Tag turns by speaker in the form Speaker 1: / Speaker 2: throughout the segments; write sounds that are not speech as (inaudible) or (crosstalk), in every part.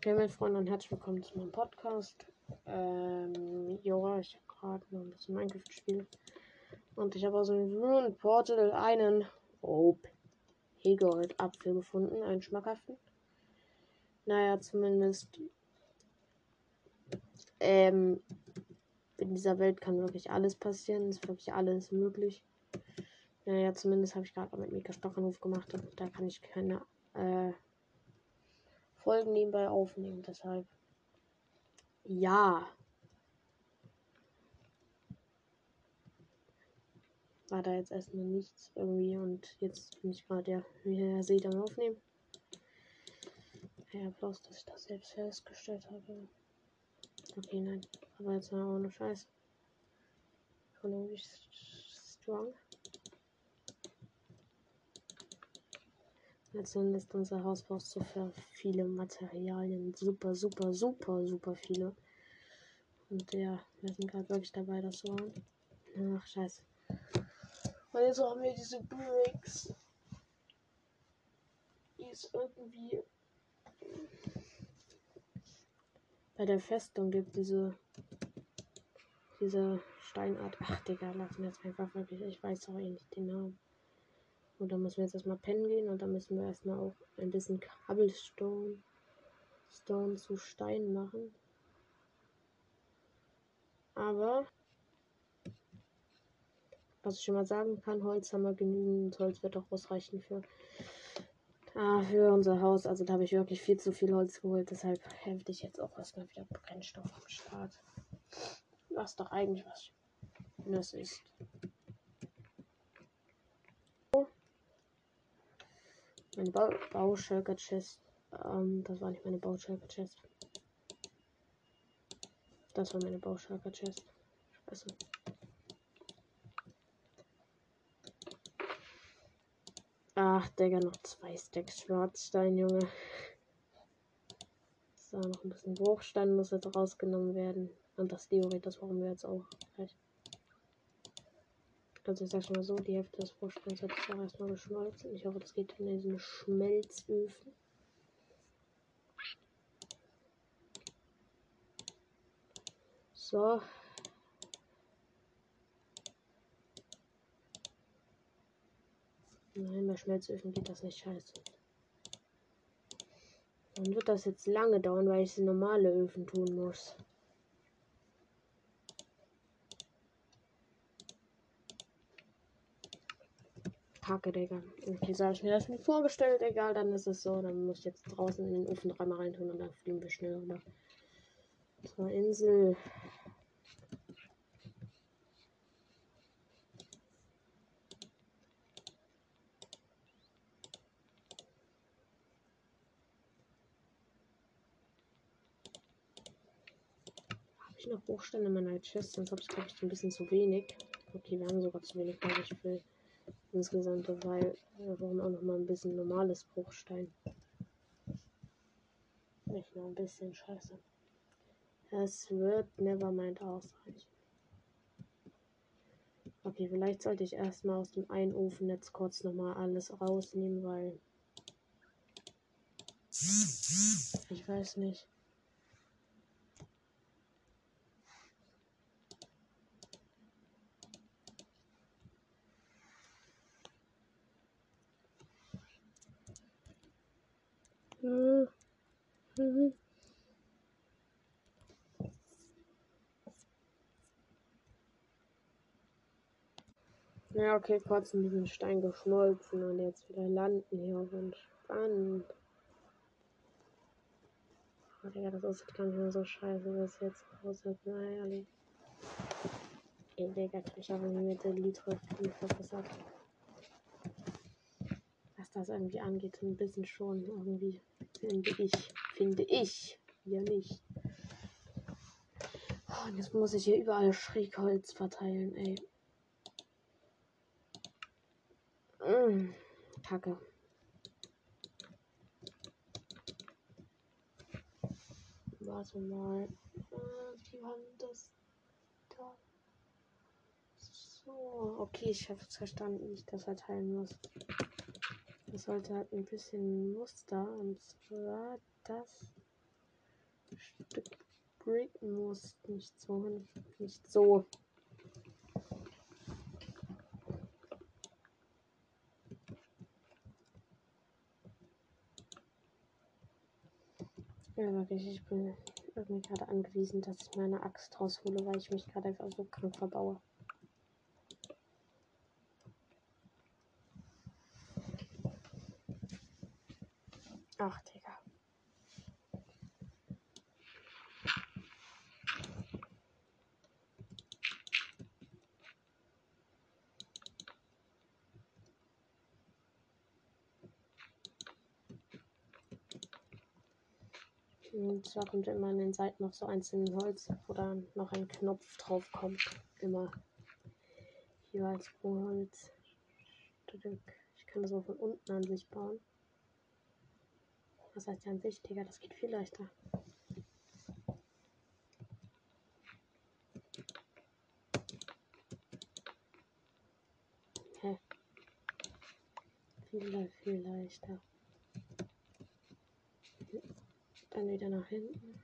Speaker 1: Okay, meine Freunde, und herzlich willkommen zu meinem Podcast. Ähm, ja, ich habe gerade noch ein bisschen Minecraft gespielt. Und ich habe aus dem Rune Portal einen Rope Hegold Apfel gefunden, einen schmackhaften. Naja, zumindest. Ähm, in dieser Welt kann wirklich alles passieren, ist wirklich alles möglich. Naja, zumindest habe ich gerade mit Mika Stockenhof gemacht da kann ich keine äh, Folgen nebenbei aufnehmen. Deshalb ja. War da jetzt erstmal nichts irgendwie und jetzt bin ich gerade, ja, wie ihr seht, am Aufnehmen. Ja, bloß, dass ich das selbst festgestellt habe. Okay, nein. Aber jetzt mal ohne Scheiß. Schon irgendwie strong. Letztendlich ist unser Haus braucht so viele Materialien. Super, super, super, super viele. Und ja, wir sind gerade wirklich dabei, das zu machen. Ach, scheiße. Und jetzt haben wir diese Bricks. Die ist irgendwie. Bei der Festung gibt diese. Diese Steinart. Ach, Digga, lassen wir jetzt einfach wirklich. Ich weiß auch eh nicht den Namen. Und dann müssen wir jetzt erstmal pennen gehen und dann müssen wir erstmal auch ein bisschen Cobblestone Stone zu Stein machen. Aber was ich schon mal sagen kann, Holz haben wir genügend. Holz wird auch ausreichen für, ah, für unser Haus. Also da habe ich wirklich viel zu viel Holz geholt. Deshalb helfe ich jetzt auch erstmal wieder Brennstoff am Start. Was doch eigentlich was das ist. Meine ba Bauschalker Chest. Ähm, das war nicht meine Bauschalker Chest. Das war meine Bauschalker Chest. Scheiße. Ach, Digga, noch zwei Stacks Schwarzstein, Junge. So, noch ein bisschen Bruchstein muss jetzt rausgenommen werden. Und das Diorit, das brauchen wir jetzt auch gleich. Also ich sag mal so, die Hälfte des Vorsprungs hat sich auch erstmal geschmolzen. Ich hoffe, das geht in diesen Schmelzöfen. So. Nein, bei Schmelzöfen geht das nicht scheiße. Dann wird das jetzt lange dauern, weil ich es in normale Öfen tun muss. Kacke, Digga. Okay, so habe ich mir das nicht vorgestellt. Egal, dann ist es so. Dann muss ich jetzt draußen in den Ofen dreimal reintun und dann fliegen wir schnell rüber. Zur Insel. Habe ich noch Bruchsteine in meiner Chest? Sonst habe ich, glaube ich, ein bisschen zu wenig. Okay, wir haben sogar zu wenig, glaube ich, für insgesamt, weil wir brauchen auch noch mal ein bisschen normales Bruchstein. Nicht nur ein bisschen scheiße. Es wird Nevermind ausreichen. Okay, vielleicht sollte ich erstmal aus dem einen Ofen jetzt kurz nochmal alles rausnehmen, weil. Ich weiß nicht. Ja, okay, kurz ein bisschen Stein geschmolzen und jetzt wieder landen hier auf entspannt. Oh, Digga, das aussieht gar nicht mehr so scheiße, es jetzt aussieht. Naja, nee. Ey, Digga, ich habe mir mit der Litre viel verbessert. Was das irgendwie angeht, ein bisschen schon irgendwie, finde ich. Finde ich. Ja, nicht. Oh, und jetzt muss ich hier überall Schrägholz verteilen, ey. Mmh, Kacke. Warte mal. Äh, wie war das da? So, okay, ich habe es verstanden, wie ich das verteilen muss. Das sollte halt ein bisschen Muster und zwar das Stück Brick muss nicht so. Nicht so. Ja, wirklich, ich bin irgendwie gerade angewiesen, dass ich meine Axt raushole, weil ich mich gerade einfach so krank verbaue. Ach, Digga. Und zwar kommt immer an den Seiten noch so einzelne Holz, wo dann noch ein Knopf drauf kommt. Immer jeweils pro Holz. Ich kann das auch von unten an sich bauen. Was heißt ja an sich, Digga? Das geht viel leichter. Hä? Viel, viel leichter. Dann wieder nach hinten.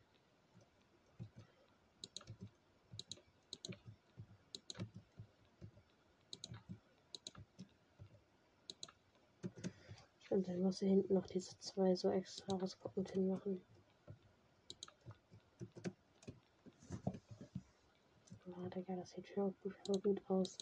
Speaker 1: Und dann muss sie hinten noch diese zwei so extra rausguckend hinmachen. Oh, Digga, das sieht schon gut aus.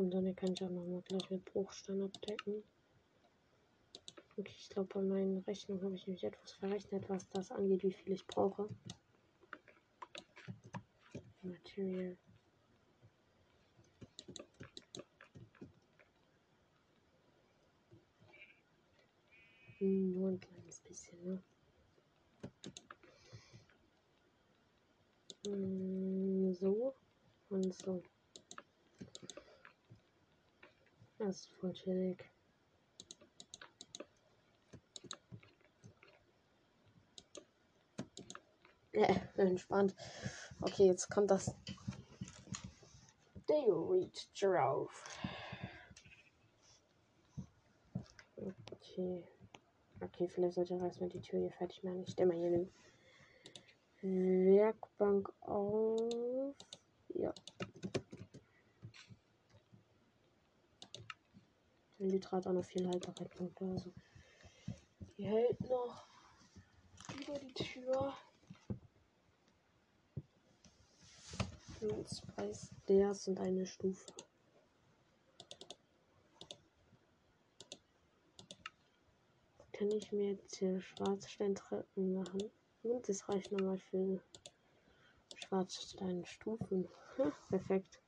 Speaker 1: Stimmt, dann kann ich auch noch mal gleich mit Bruchstein abdecken. Okay, ich glaube, bei meinen Rechnungen habe ich nämlich etwas verrechnet, was das angeht, wie viel ich brauche. Material. Hm, nur ein kleines bisschen, ne? Hm, so und so. Das ist voll chillig. Ja, entspannt. Okay, jetzt kommt das Theory drauf. Okay. Okay, vielleicht sollte ich erstmal die Tür hier fertig machen. Ich stelle mal hier eine Werkbank auf. Ja. Liter auch noch viel Haltbarkeitspunkte. Also die hält noch über die Tür. zwei Stairs und eine Stufe. Kann ich mir jetzt hier Schwarzsteintreppen machen? Und das reicht nochmal für Schwarzsteinstufen. (laughs) Perfekt.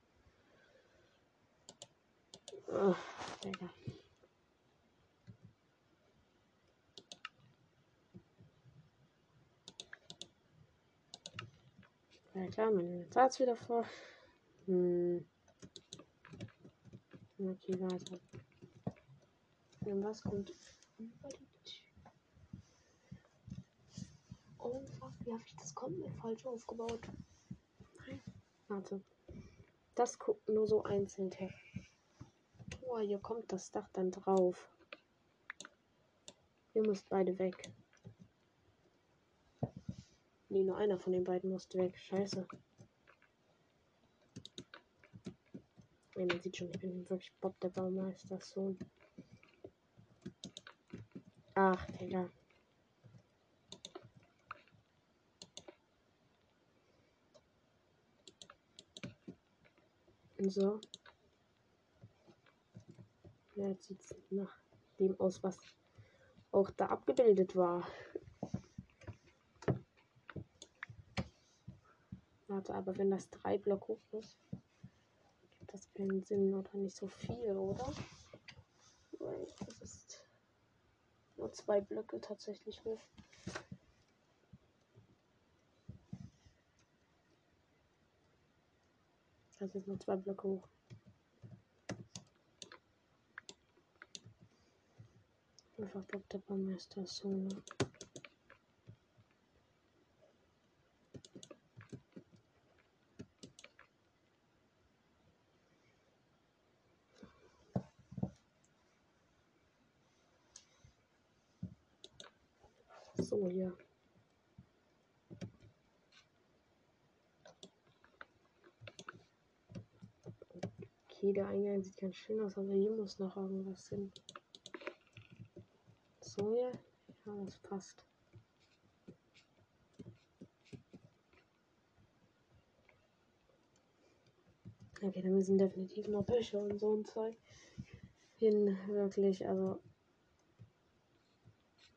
Speaker 1: Oh, Digga. Ja klar, mein Inventar wieder vor. Hm. Okay, warte. Und was kommt über die Tür? Oh fuck, wie habe ich das komplett falsch aufgebaut? Nein. Warte. Das guckt nur so einzeln her. Oh, hier kommt das Dach dann drauf. Ihr müsst beide weg. Nee, nur einer von den beiden musste weg. Scheiße. Nee, man sieht schon, ich bin wirklich Bob der Baumeister Sohn. Ach, Digga. So. Ja, jetzt sieht es nach dem aus, was auch da abgebildet war. Warte, aber wenn das drei Block hoch ist, gibt das keinen Sinn oder nicht so viel, oder? Weil das ist nur zwei Blöcke tatsächlich hoch. Das ist nur zwei Blöcke hoch. einfach Bock dabei, Meister Solo. So, hier. Okay, der Eingang sieht ganz schön aus, aber hier muss noch irgendwas hin. So, ja. Ja, das passt. Okay, da müssen definitiv noch Büsche und so ein Zeug hin. Wirklich, also.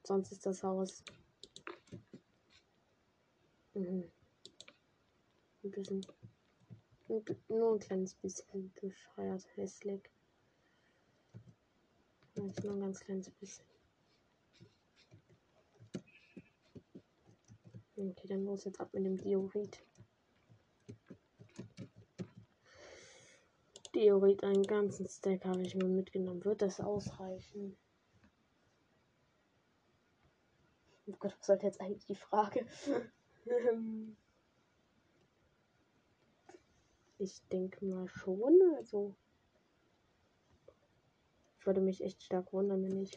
Speaker 1: Sonst ist das Haus. Mhm. Ein bisschen nur ein kleines bisschen bescheuert, hässlich. Nur ein ganz kleines bisschen. Okay, dann los jetzt ab mit dem Diorit. Diorit, einen ganzen Stack habe ich mir mitgenommen. Wird das ausreichen? Oh Gott, was sollte jetzt eigentlich die Frage? (laughs) Ich denke mal schon. Also. Ich würde mich echt stark wundern, wenn ich.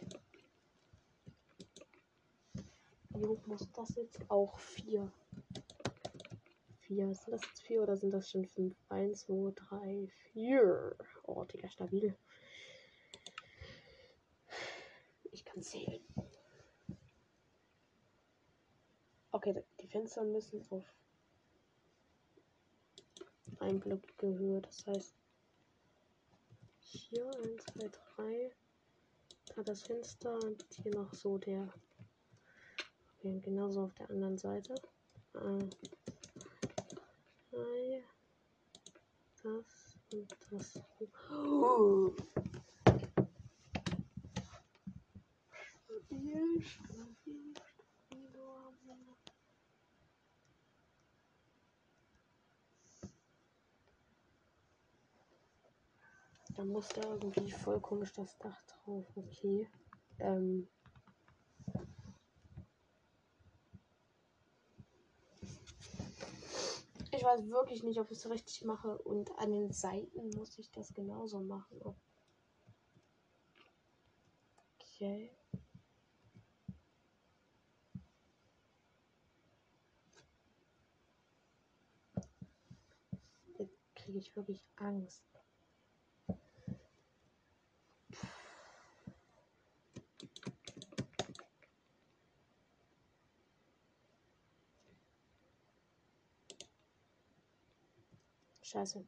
Speaker 1: Wie hoch muss das jetzt? Auch vier. Vier. Sind das jetzt vier oder sind das schon fünf? Eins, zwei, drei, vier. Oh, Digga, stabil. Ich kann zählen. Okay, die Fenster müssen auf einblöckige Höhe. Das heißt, hier 1, 2, 3. Da das Fenster und hier noch so der. Okay, genauso auf der anderen Seite. Äh. Das und das. Oh. Da muss da irgendwie voll komisch das Dach drauf. Okay. Ähm. Ich weiß wirklich nicht, ob ich es richtig mache. Und an den Seiten muss ich das genauso machen. Okay. Jetzt kriege ich wirklich Angst. Scheiße.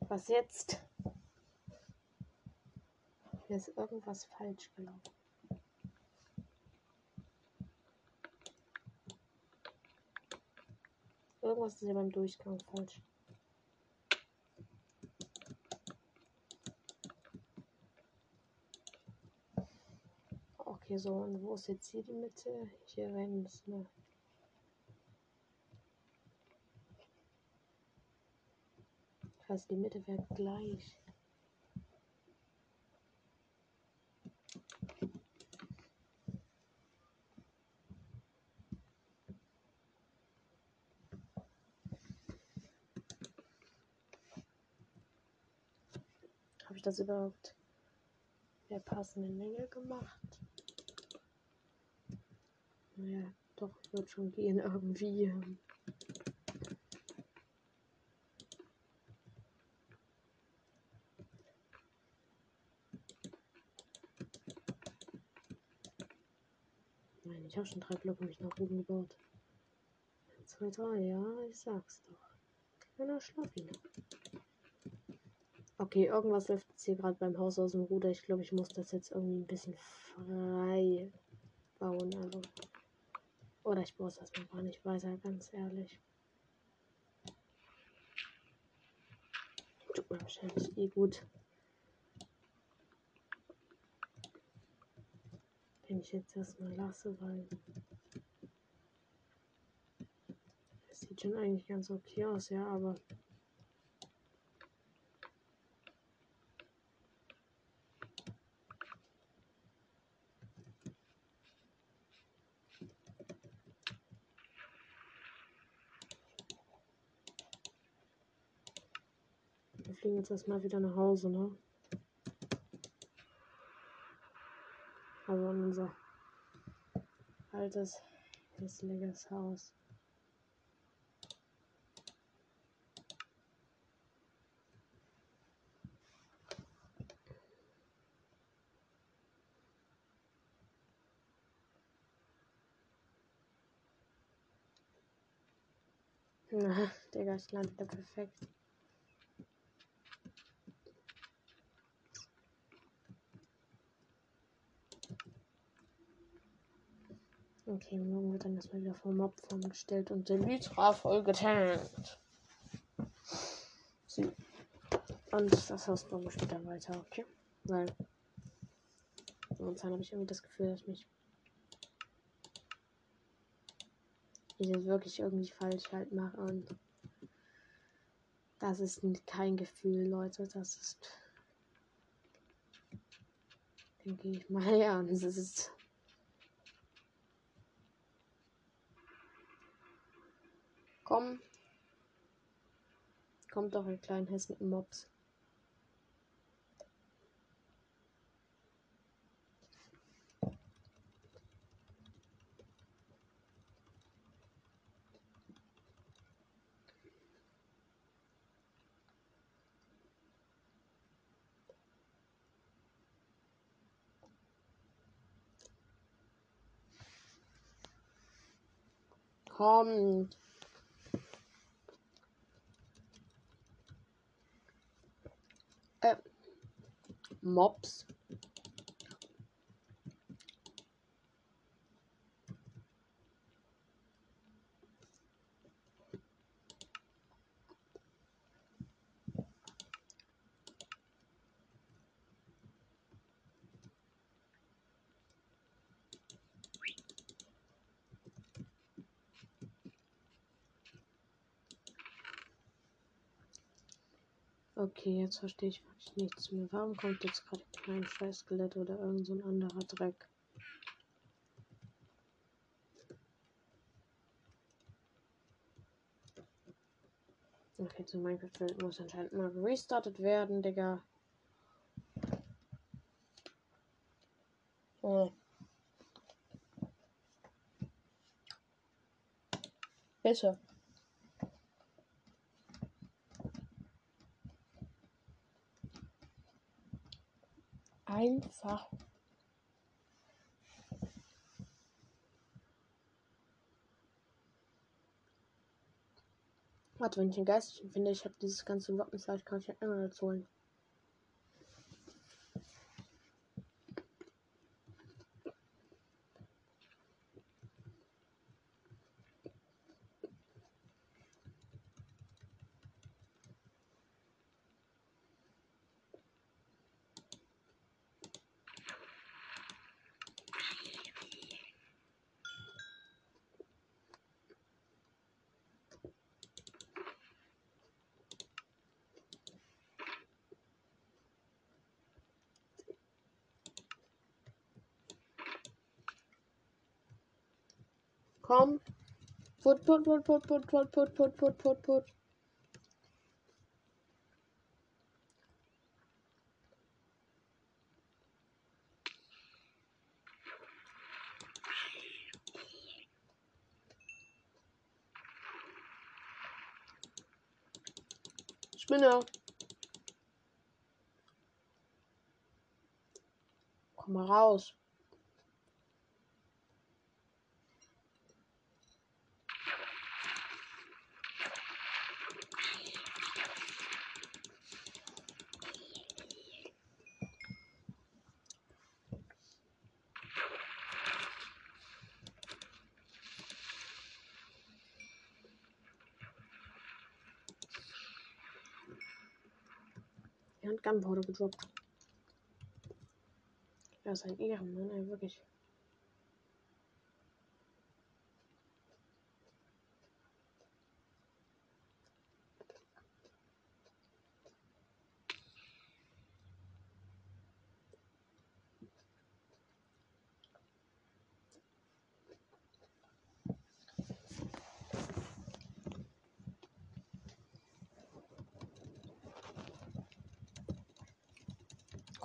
Speaker 1: Was jetzt? Hier ist irgendwas falsch gelaufen. Irgendwas ist hier beim Durchgang falsch. Okay, so, und wo ist jetzt hier die Mitte? Hier rein müssen wir. Fast die Mitte wäre gleich. Habe ich das überhaupt der passenden Länge gemacht? Naja, doch, wird schon gehen irgendwie. Nein, ich habe schon drei Blöcke mich nach oben gebaut. 1, 2, 3, ja, ich sag's doch. Kleiner Schlafiner. Okay, irgendwas läuft jetzt hier gerade beim Haus aus dem Ruder. Ich glaube, ich muss das jetzt irgendwie ein bisschen frei bauen. Also. Oder ich baue es erstmal gar nicht weiter, ganz ehrlich. Tut mir wahrscheinlich eh gut. Wenn ich jetzt erstmal lasse, weil es sieht schon eigentlich ganz okay aus, ja, aber wir fliegen jetzt erstmal wieder nach Hause, ne? Also unser altes, hässliches Haus. Na, (laughs) Digga, ich lande perfekt. Okay, morgen wird dann erstmal wieder vom Mob gestellt und der Lytra voll getankt. So. Und das Haus bauen wir später weiter, okay? Weil momentan habe ich irgendwie das Gefühl, dass mich ich das wirklich irgendwie falsch halt mache und das ist kein Gefühl, Leute. Das ist denke ich mal (laughs) ja, das ist Komm. Kommt doch in Kleinhessen im Mops. kommt. Mops. Okay, jetzt verstehe ich wirklich nichts mehr. Warum kommt jetzt gerade kein Scheiß-Skelett oder irgend so ein anderer Dreck? Okay, zu Minecraft muss anscheinend mal restartet werden, Digga. Oh. Bitte. Einfach Warte, wenn ich einen Geistlichen finde, ich habe dieses ganze Wappenzeit, kann ich ja immer dazu holen. Komm. Put, put, put, put, put, put, put, put, put, put, put. Spinner. Komm mal raus. Gunpowder gedroppt. Er ist ein Ehrenmann, ey, wirklich.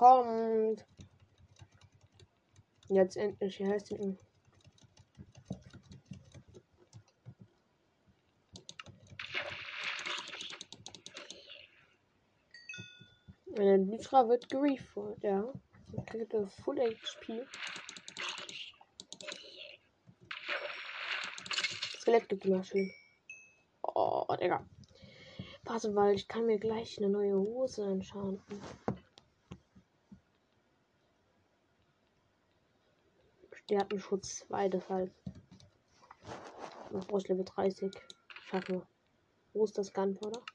Speaker 1: kommt. Jetzt endlich hier heißt ihn. Lytra äh, wird gerefund, ja. Dann kriegt das Full HP. Skelett gibt immer schön. Oh, Digga. Warte weil ich kann mir gleich eine neue Hose anschauen. Der hat einen Schutz 2, deshalb. Noch brauche ich Level 30. Schaffen wir. Wo ist das Gunpowder? (laughs)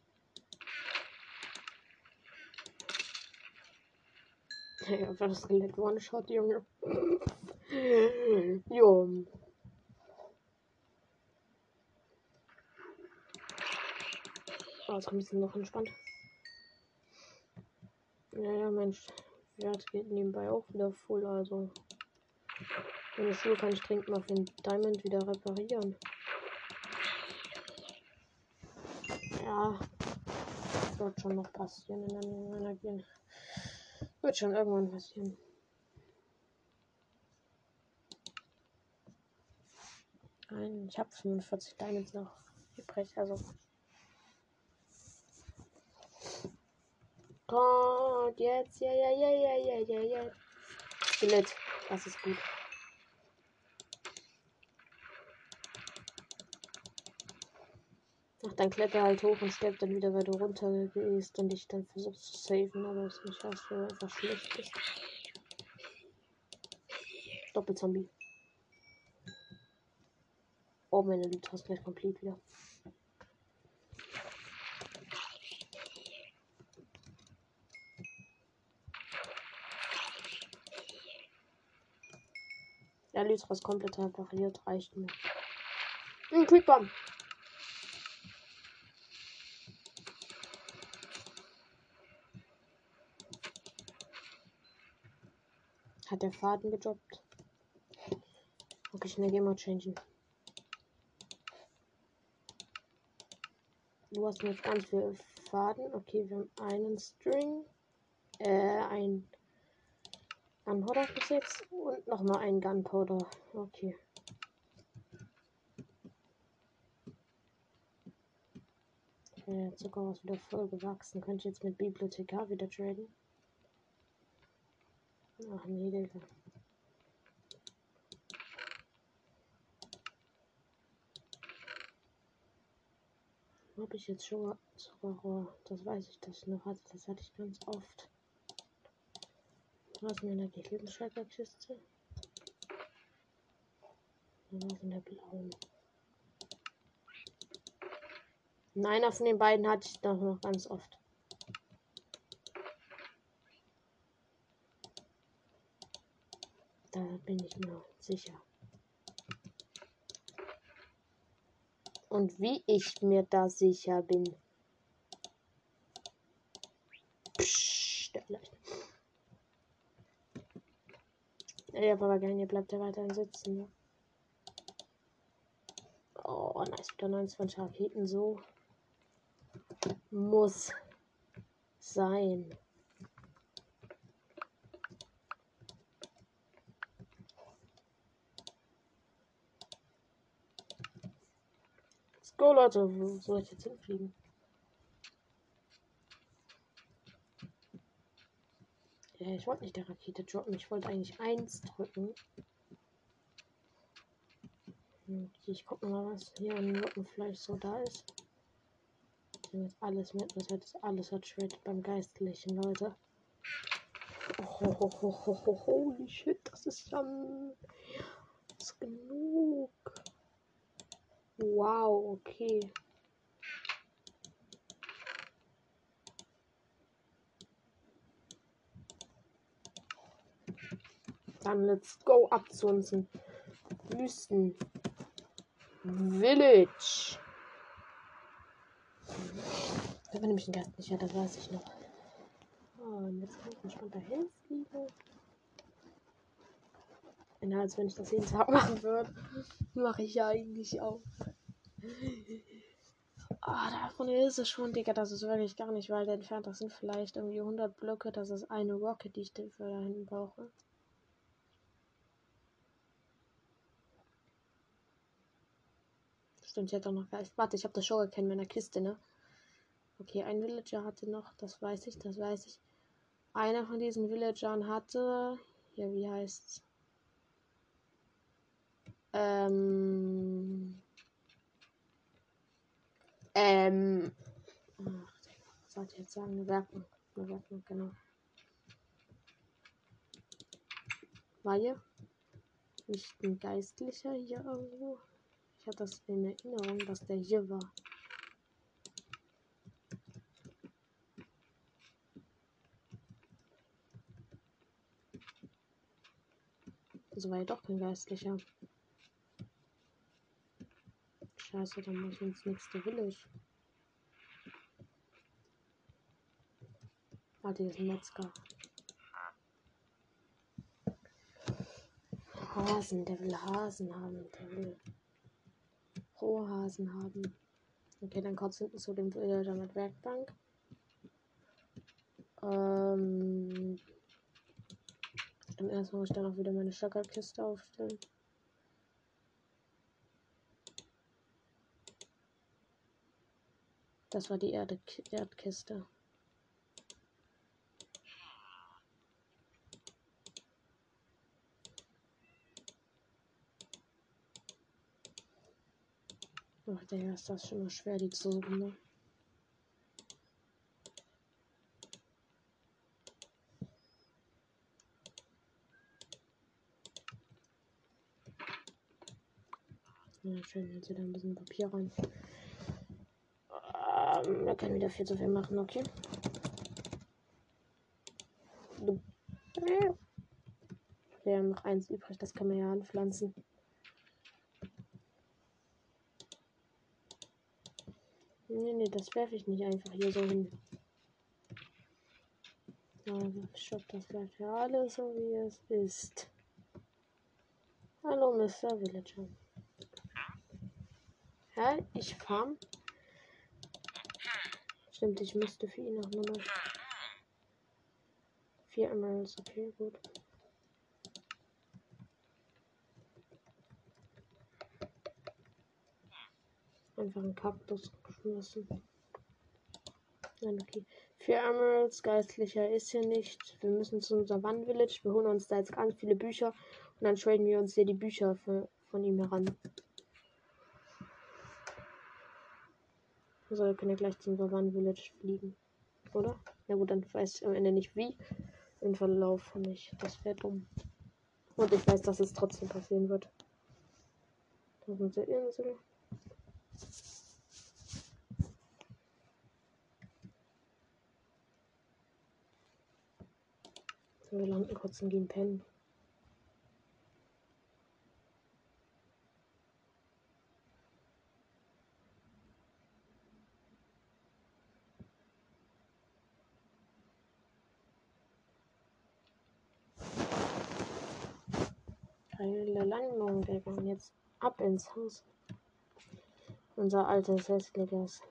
Speaker 1: Ja, war das Skelett One-Shot, Junge. (laughs) jo. Oh, jetzt kommt es noch entspannt. Naja, Mensch. Wert geht nebenbei auch wieder voll, also. Meine Schuhe kann ich dringend mal den Diamond wieder reparieren. Ja. Das wird schon noch passieren in der Energie. Wird schon irgendwann passieren. Nein, ich habe 45 Diamonds noch übrig, also. Gott, jetzt, ja, ja, ja, ja, ja, ja, ja. Skelett, das ist gut. Ach, dann kletter halt hoch und stirbt dann wieder, weil du runter gehst und dich dann versuchst zu saven, aber es nicht was, du einfach schlecht bist. Doppelzombie. Oh, meine Loot hast gleich komplett wieder. Ja, Lytras komplett repariert, reicht mir. Ein Creeper. Hat der Faden gedroppt? Okay, schnell Game changen. Du hast jetzt ganz viel Faden. Okay, wir haben einen String. Äh, ein Gunpowder bis jetzt. Und nochmal ein Gunpowder. Okay. Der Zucker ist wieder voll gewachsen. Könnte ich jetzt mit Bibliothekar wieder traden? Ach nee, Digga. Habe ich jetzt schon Zuckerrohr? Das weiß ich, dass ich noch hatte. Das hatte ich ganz oft. Was in der Lebensschreiberkiste? Was in der blauen? Einer von den beiden hatte ich doch noch ganz oft. Da bin ich mir sicher. Und wie ich mir da sicher bin. Psst, der vielleicht. Ja, aber gerne, ihr bleibt ja weiterhin sitzen. Ne? Oh, nice, wieder 29 Raketen, so. Muss sein. Go, Leute. Wo soll ich jetzt hinfliegen? Ja, ich wollte nicht der Rakete droppen. Ich wollte eigentlich eins drücken. Okay, ich gucke mal, was hier an Rückenfleisch so da ist. Ich nehme jetzt alles mit. Das heißt, alles hat Shred beim Geistlichen, Leute. Oh, oh, oh, holy shit, das ist ja. Das ist genug. Wow, okay. Dann let's go ab zu unseren Wüsten. Village. Da bin nämlich ein Gast nicht, ja, das weiß ich noch. Oh, und jetzt kann ich entspannt dahin fliegen. Ja, als wenn ich das jeden Tag (laughs) machen würde. Mache ich ja eigentlich auch. Ah, davon ist es schon, Digga. Das ist wirklich gar nicht weit entfernt. Das sind vielleicht irgendwie 100 Blöcke. Das ist eine Rocket, die ich dafür da hinten brauche. Stimmt, ich hätte auch noch Geist. Warte, ich habe das schon erkennen in meiner Kiste, ne? Okay, ein Villager hatte noch, das weiß ich, das weiß ich. einer von diesen Villagern hatte, ja, wie heißt's? Ähm, ähm, was sollte ich jetzt sagen? Eine Werkbank, genau. War hier nicht ein Geistlicher hier irgendwo? Ich hatte das in Erinnerung, dass der hier war. Also war ja doch kein Geistlicher. Scheiße, dann muss ich ins nächste Village. Warte, hier ist ein Metzger. Hasen, der will Hasen haben, der will Rohhasen haben. Okay, dann kurz hinten zu dem Villager mit Werkbank. Ähm, Stimmt, erstmal muss ich dann auch wieder meine Schackerkiste aufstellen. Das war die Erde Erdkiste. Ach, der ist das schon mal schwer, die zu suchen. Ne? Ja, schön, jetzt wieder ein bisschen Papier rein. Ähm, wir können wieder viel zu viel machen, okay. Wir haben noch eins übrig, das kann man ja anpflanzen. Nee, nee, das werfe ich nicht einfach hier so hin. Also, stopp, das bleibt ja alles so wie es ist. Hallo, Mr. Villager. Ja, ich farm. Stimmt, ich müsste für ihn noch nur vier Emeralds. Okay, gut. Einfach ein Kaktus geschmissen. Nein, okay. Vier Emeralds, geistlicher ist hier nicht. Wir müssen zu unserem One Village. Wir holen uns da jetzt ganz viele Bücher und dann traden wir uns hier die Bücher für, von ihm heran. Also wir können ja gleich zum One Village fliegen. Oder? Na gut, dann weiß ich am Ende nicht wie. Im Verlauf nicht. Das wäre dumm. Und ich weiß, dass es trotzdem passieren wird. Da ist unsere Insel. Wir landen kurz und gehen pennen. Geile Landung, wir gehen jetzt ab ins Haus. Unser altes, hässliches,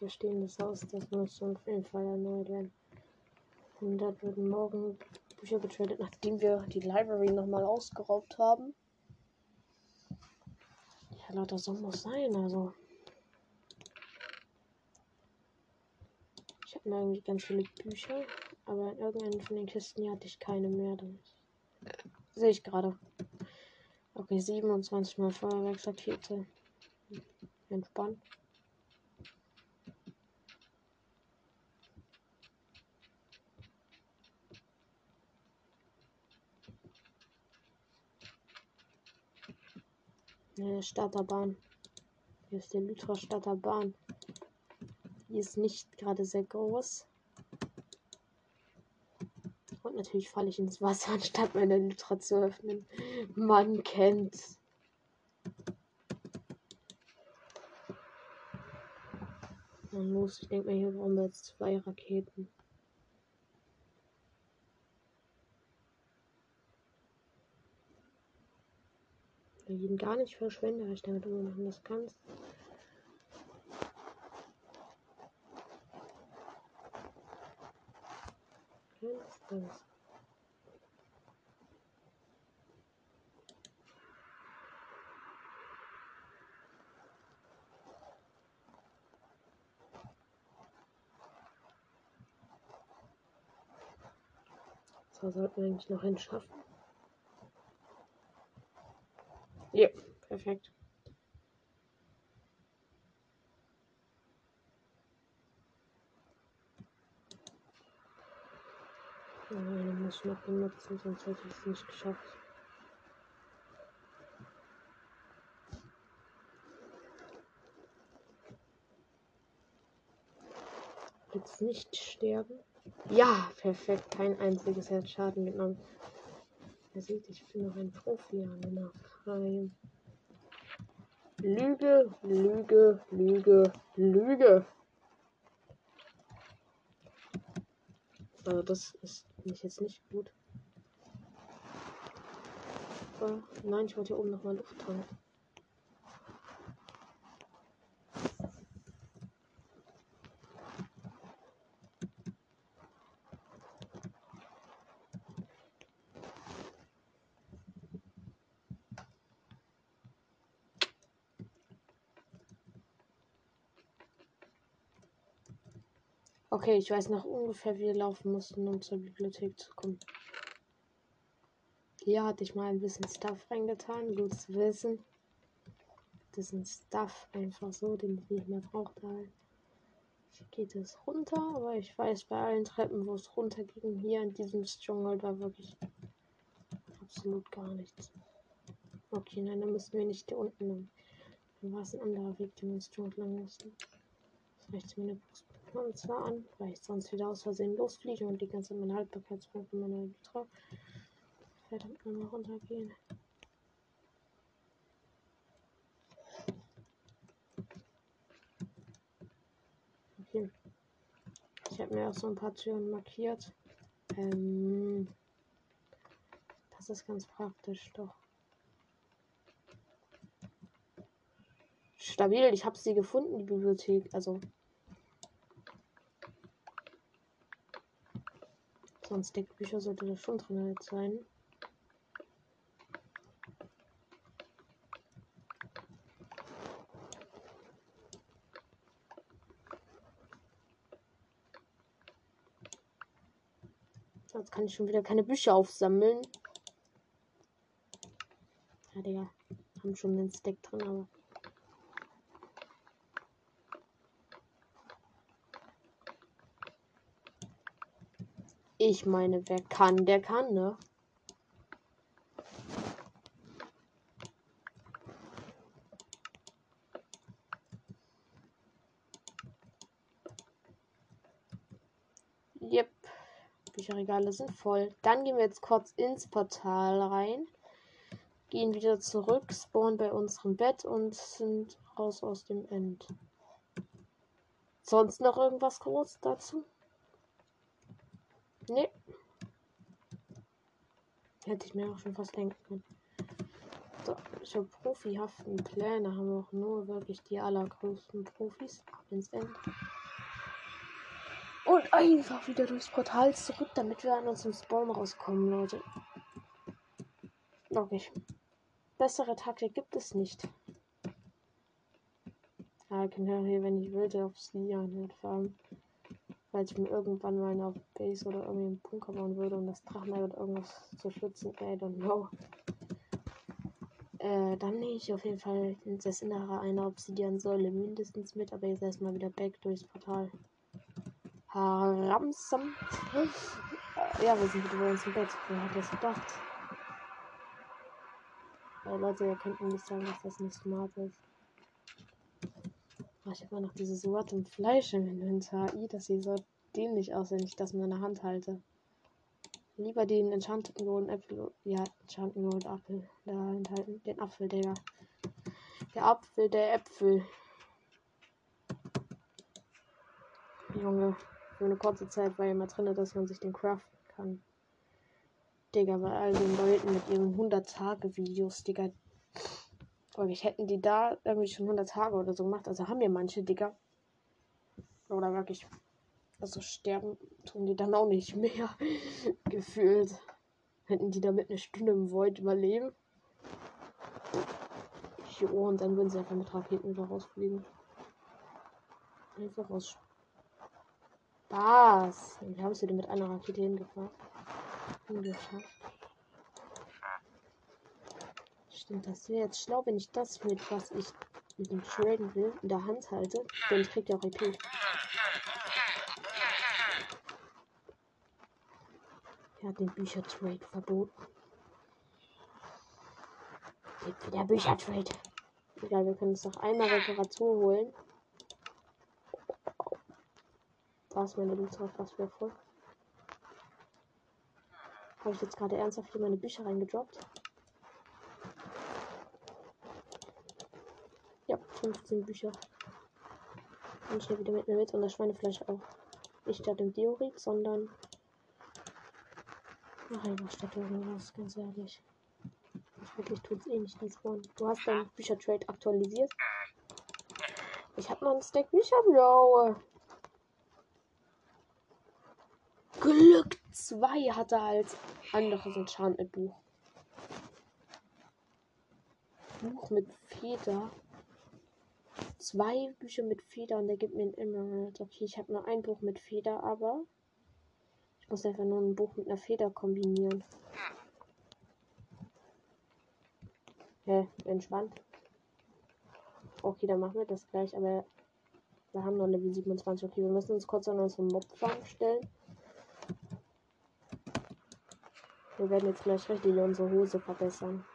Speaker 1: bestehendes Haus, das muss auf jeden Fall erneuert werden. Und dort würden morgen Bücher getradet, nachdem wir die Library nochmal ausgeraubt haben. Ja, Leute, so muss sein, also. Ich habe mir eigentlich ganz viele Bücher, aber in irgendeinen von den Kisten hatte ich keine mehr. Dann sehe ich gerade. Okay, 27 mal Feuerwerksrakete. Entspannt. Eine Starterbahn. Hier ist der Lytra Starterbahn. Die ist nicht gerade sehr groß. Natürlich falle ich ins Wasser, (laughs) anstatt meine Lytra zu öffnen. Man kennt's. Man muss, ich denke mal, hier brauchen wir jetzt zwei Raketen. Wenn ich ihn gar nicht verschwende, ich damit immer machen das kannst. Ganz. Da sollten wir eigentlich noch hinschaffen. Ja, perfekt. Eine muss ich noch benutzen, sonst hätte ich es nicht geschafft. Jetzt nicht sterben. Ja, perfekt. Kein einziges Herzschaden genommen. Er sieht, ich bin noch ein Profi an Nachheim. Lüge, Lüge, Lüge, Lüge. Also das ist mich jetzt nicht gut. Aber nein, ich wollte hier oben nochmal Luft tanken. Okay, ich weiß noch ungefähr, wie wir laufen mussten, um zur Bibliothek zu kommen. Hier hatte ich mal ein bisschen Stuff reingetan. Gut zu wissen. Das ist ein Stuff einfach so, den ich nicht mehr brauchte. Halt. Hier geht es runter, aber ich weiß bei allen Treppen, wo es runter ging, hier in diesem Stronghold war wirklich absolut gar nichts. Okay, nein, dann müssen wir nicht hier unten. Dann war es ein anderer Weg, den wir ins Stronghold lang mussten. Das reicht mir eine Und zwar an, weil ich sonst wieder aus Versehen losfliege und die ganze meine Haltbarkeitspunkte meiner Ultra verdammt nochmal runtergehen. Okay. Ich habe mir auch so ein paar Türen markiert. Ähm, das ist ganz praktisch, doch. Stabil, ich habe sie gefunden, die Bibliothek. Also Sonst Deckbücher sollte das schon drin sein. Jetzt kann ich schon wieder keine Bücher aufsammeln. Ja, Digga. Haben schon den Stack drin, aber. Ich meine, wer kann, der kann, ne? Yep. Bücherregale sind voll. Dann gehen wir jetzt kurz ins Portal rein. Gehen wieder zurück, spawnen bei unserem Bett und sind raus aus dem End. Sonst noch irgendwas groß dazu? Nee. Hätte ich mir auch schon fast denken können. So, so profihaften Pläne haben auch nur wirklich die allergrößten Profis. Ab ins End. Und einfach wieder durchs Portal zurück, damit wir an unserem Spawn rauskommen, Leute. Okay. Bessere Taktik gibt es nicht. Ja, ich kann ja hier, wenn ich will, auf sie halt fahren weil ich mir irgendwann mal eine Base oder irgendwie einen Bunker bauen würde, um das Drachenei oder irgendwas zu schützen. I don't know. Äh, dann nehme ich auf jeden Fall das Innere einer Obsidian-Säule mindestens mit, aber jetzt erstmal wieder back durchs Portal. Haramsam. Äh, ja, wir sind wieder uns im Bett. Wer hat das gedacht? Äh, Leute, ihr könnt mir nicht sagen, dass das nicht smart ist. Oh, ich habe immer noch dieses Wort im Fleisch im Inventar. I, das sieht so dämlich aus, wenn ich das in meiner Hand halte. Lieber den Enchanted Golden Apple. Ja, Enchanted Golden Apfel da enthalten. Den Apfel, Digga. Der Apfel, der Äpfel. Junge, für eine kurze Zeit war ja immer drin, dass man sich den craften kann. Digga, bei all den Leuten mit ihren 100-Tage-Videos, Digga, Wirklich, hätten die da irgendwie schon 100 Tage oder so gemacht. Also haben ja manche, Digga. Oder wirklich. Also sterben tun die dann auch nicht mehr. (laughs) Gefühlt. Hätten die damit eine Stunde im Void überleben. Jo, und dann würden sie einfach mit Raketen wieder rausfliegen. Einfach aus Spaß. Wie haben sie denn mit einer Rakete hingefahren? Geschafft. Stimmt, das wäre jetzt schlau, wenn ich das mit was ich mit dem Traden will in der Hand halte. Denn ich krieg ja auch EP. Er hat den Büchertrade verboten. Gibt wieder Büchertrade. Egal, wir können uns noch einmal Reparatur holen. Da ist meine Links was wertvoll. Habe ich jetzt gerade ernsthaft hier meine Bücher reingedroppt? Ja, 15 Bücher. Und ich hier wieder mit mir mit und das Schweinefleisch auch. Nicht statt im Diorit, sondern. Ach, einfach statt irgendwas, ganz ehrlich. Ich wirklich tut's eh nicht diesmal. Du hast dein Büchertrade aktualisiert. Ich hab noch ein Stack Bücher, Bro. Glück 2 hatte als anderes Enchantment Buch. Buch mit Feder. Zwei Bücher mit Feder und der gibt mir ein Emerald. Okay, ich habe nur ein Buch mit Feder, aber ich muss einfach nur ein Buch mit einer Feder kombinieren. Hä, entspannt. Okay, dann machen wir das gleich, aber wir haben noch Level 27. Okay, wir müssen uns kurz an unsere Mob-Farm stellen. Wir werden jetzt gleich richtig unsere Hose verbessern.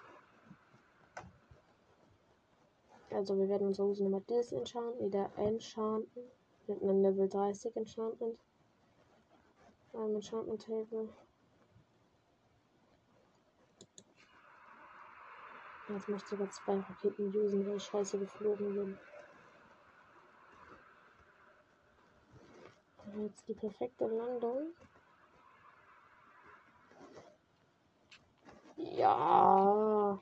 Speaker 1: Also wir werden unsere Hose nochmal disenchanten, wieder enchanten. Mit einem Level 30 Enchantment. Einem Enchantment Table. Jetzt möchte ich sogar zwei Raketen usen, weil ich scheiße geflogen bin. Jetzt die perfekte Landung. Ja.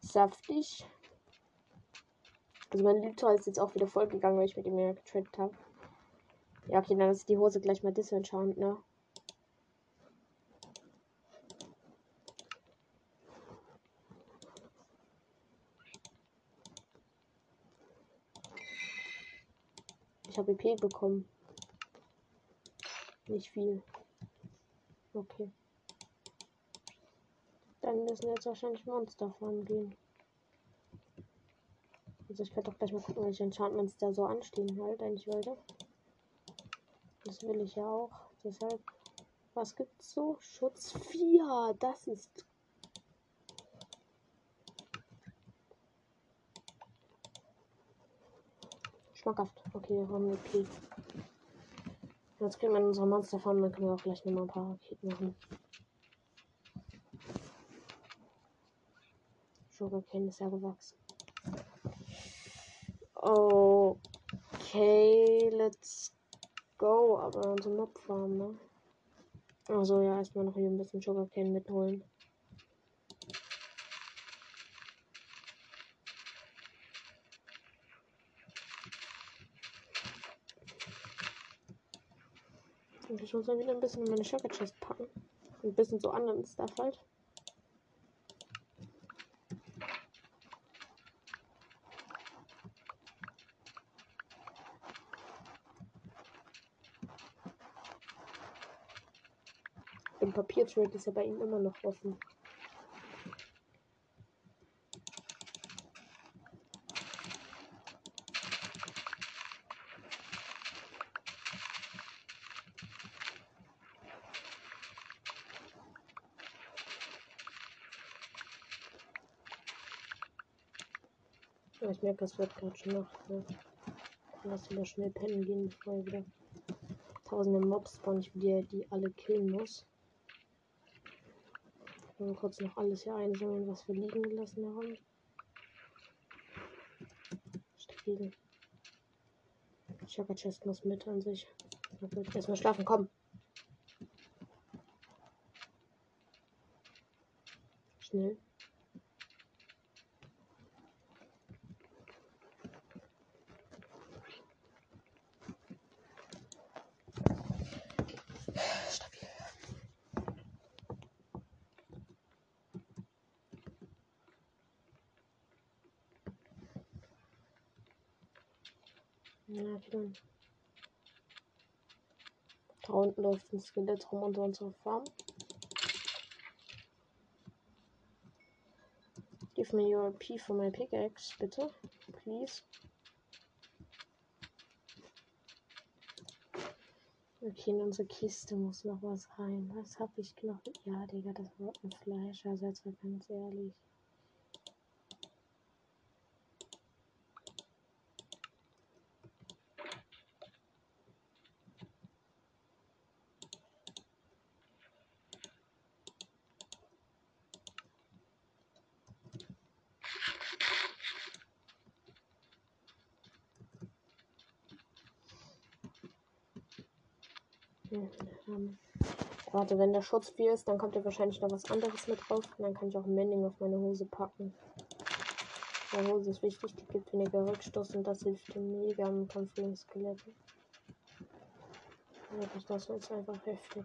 Speaker 1: Saftig. Also mein Lüter ist jetzt auch wieder vollgegangen, weil ich mit ihm mehr getradet habe. Ja, okay, dann ist die Hose gleich mal disenchant, ne? Ich habe EP bekommen. Nicht viel. Okay. Dann müssen jetzt wahrscheinlich Monster fahren gehen. Also ich werde doch gleich mal gucken, welche Enchantments da so anstehen halt eigentlich wollte. Das will ich ja auch. Deshalb. Was gibt's so? Schutz 4. Das ist. Schmackhaft. Okay, wir haben P. Jetzt kriegen wir unsere Monster fahren, dann können wir auch gleich nochmal ein paar Raketen machen. Sugarcane ist ja gewachsen. Okay, let's go. Aber unsere Mob Farm, ne? Also ja, erstmal noch hier ein bisschen Sugarcane mitholen. Und ich muss dann wieder ein bisschen in meine Sugar Chest packen. Ein bisschen so anderen Stuff halt. Papiertrade ist ja bei ihm immer noch offen. ich merke, das wird gerade schon Nacht. Ne? Lass wieder schnell pennen gehen, bevor wieder tausende Mobs spawnen, ich die, die alle killen muss. Mal kurz noch alles hier einsammeln, was wir liegen gelassen haben. Stabil. Chaka Chest muss mit an sich. Erstmal schlafen, komm. Schnell. entwickeln. Da unten läuft ein Skelett rum unter unserer Farm. Give me your P for my pickaxe, bitte. Please. Okay, in unsere Kiste muss noch was rein. Was hab ich noch? Ja, Digga, das war ein Fleisch, also jetzt mal ganz ehrlich. Warte, wenn der Schutz viel ist, dann kommt ja wahrscheinlich noch was anderes mit drauf. Und dann kann ich auch Mending auf meine Hose packen. Meine Hose ist wichtig, die gibt weniger Rückstoß und das hilft dem mega im Kampf gegen Skelette. Ja, das ist einfach heftig.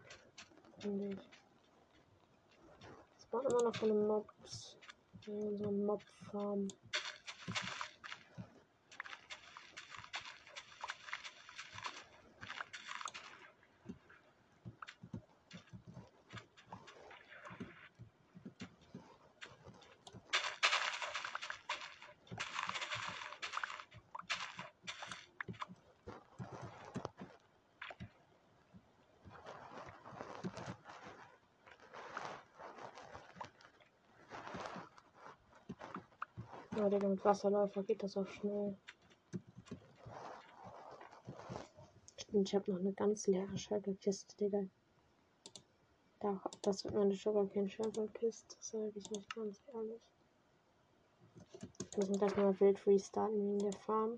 Speaker 1: Finde ich. Das waren immer noch keine Mobs. In unserer Mob-Farm. Ja, Digga, mit Wasserläufer geht das auch schnell. Stimmt, ich habe noch eine ganz leere Schalterkiste, Digga. Da, das wird meine Sugarcane Schalterkiste, sage ich nicht ganz ehrlich. Wir müssen gleich mal wild restarten in der Farm.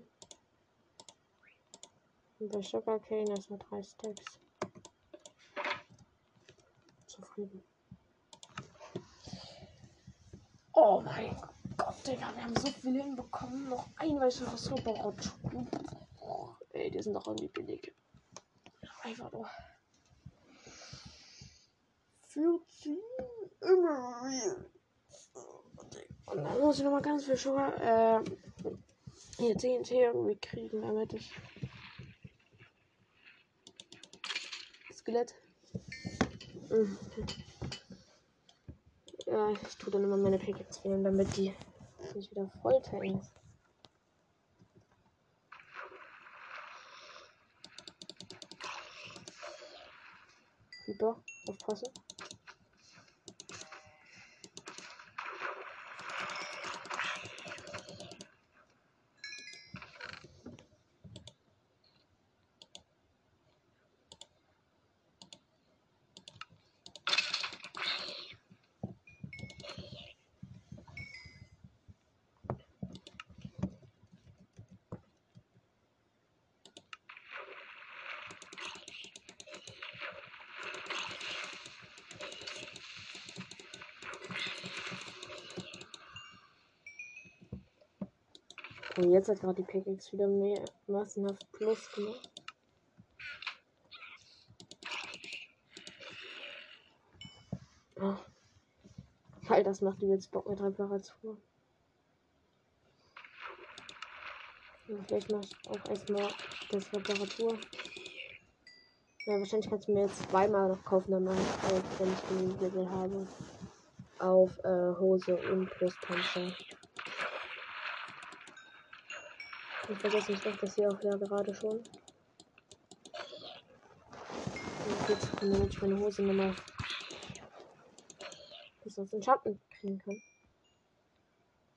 Speaker 1: Und bei Sugarcane erstmal drei Stacks. Zufrieden. Oh mein Gott. Digga, wir haben so viel hinbekommen. Noch ein weiteres Superrot. Ey, die sind doch irgendwie billig. Einfach nur. 14 Emerald. Und dann muss ich noch mal ganz viel Sugar, äh, hier TNT irgendwie kriegen, damit ich. Skelett. Mhm. Ja, ich tue dann immer meine Pickaxe wählen, damit die nicht wieder voll tanks. Hyper, aufpassen. Jetzt hat gerade die Pickaxe wieder mehr massenhaft Plus gemacht. Oh. Weil das macht jetzt Bock mit Reparatur. Ja, vielleicht mach ich auch erstmal das Reparatur. Ja, wahrscheinlich kannst du mir jetzt zweimal noch kaufen, dann mache ich wenn ich den Level habe. Auf äh, Hose und plus Panzer. Ich vergesse nicht noch, dass hier auch ja gerade schon. Und jetzt damit ich meine Hose nochmal bis auf den Schatten kriegen kann.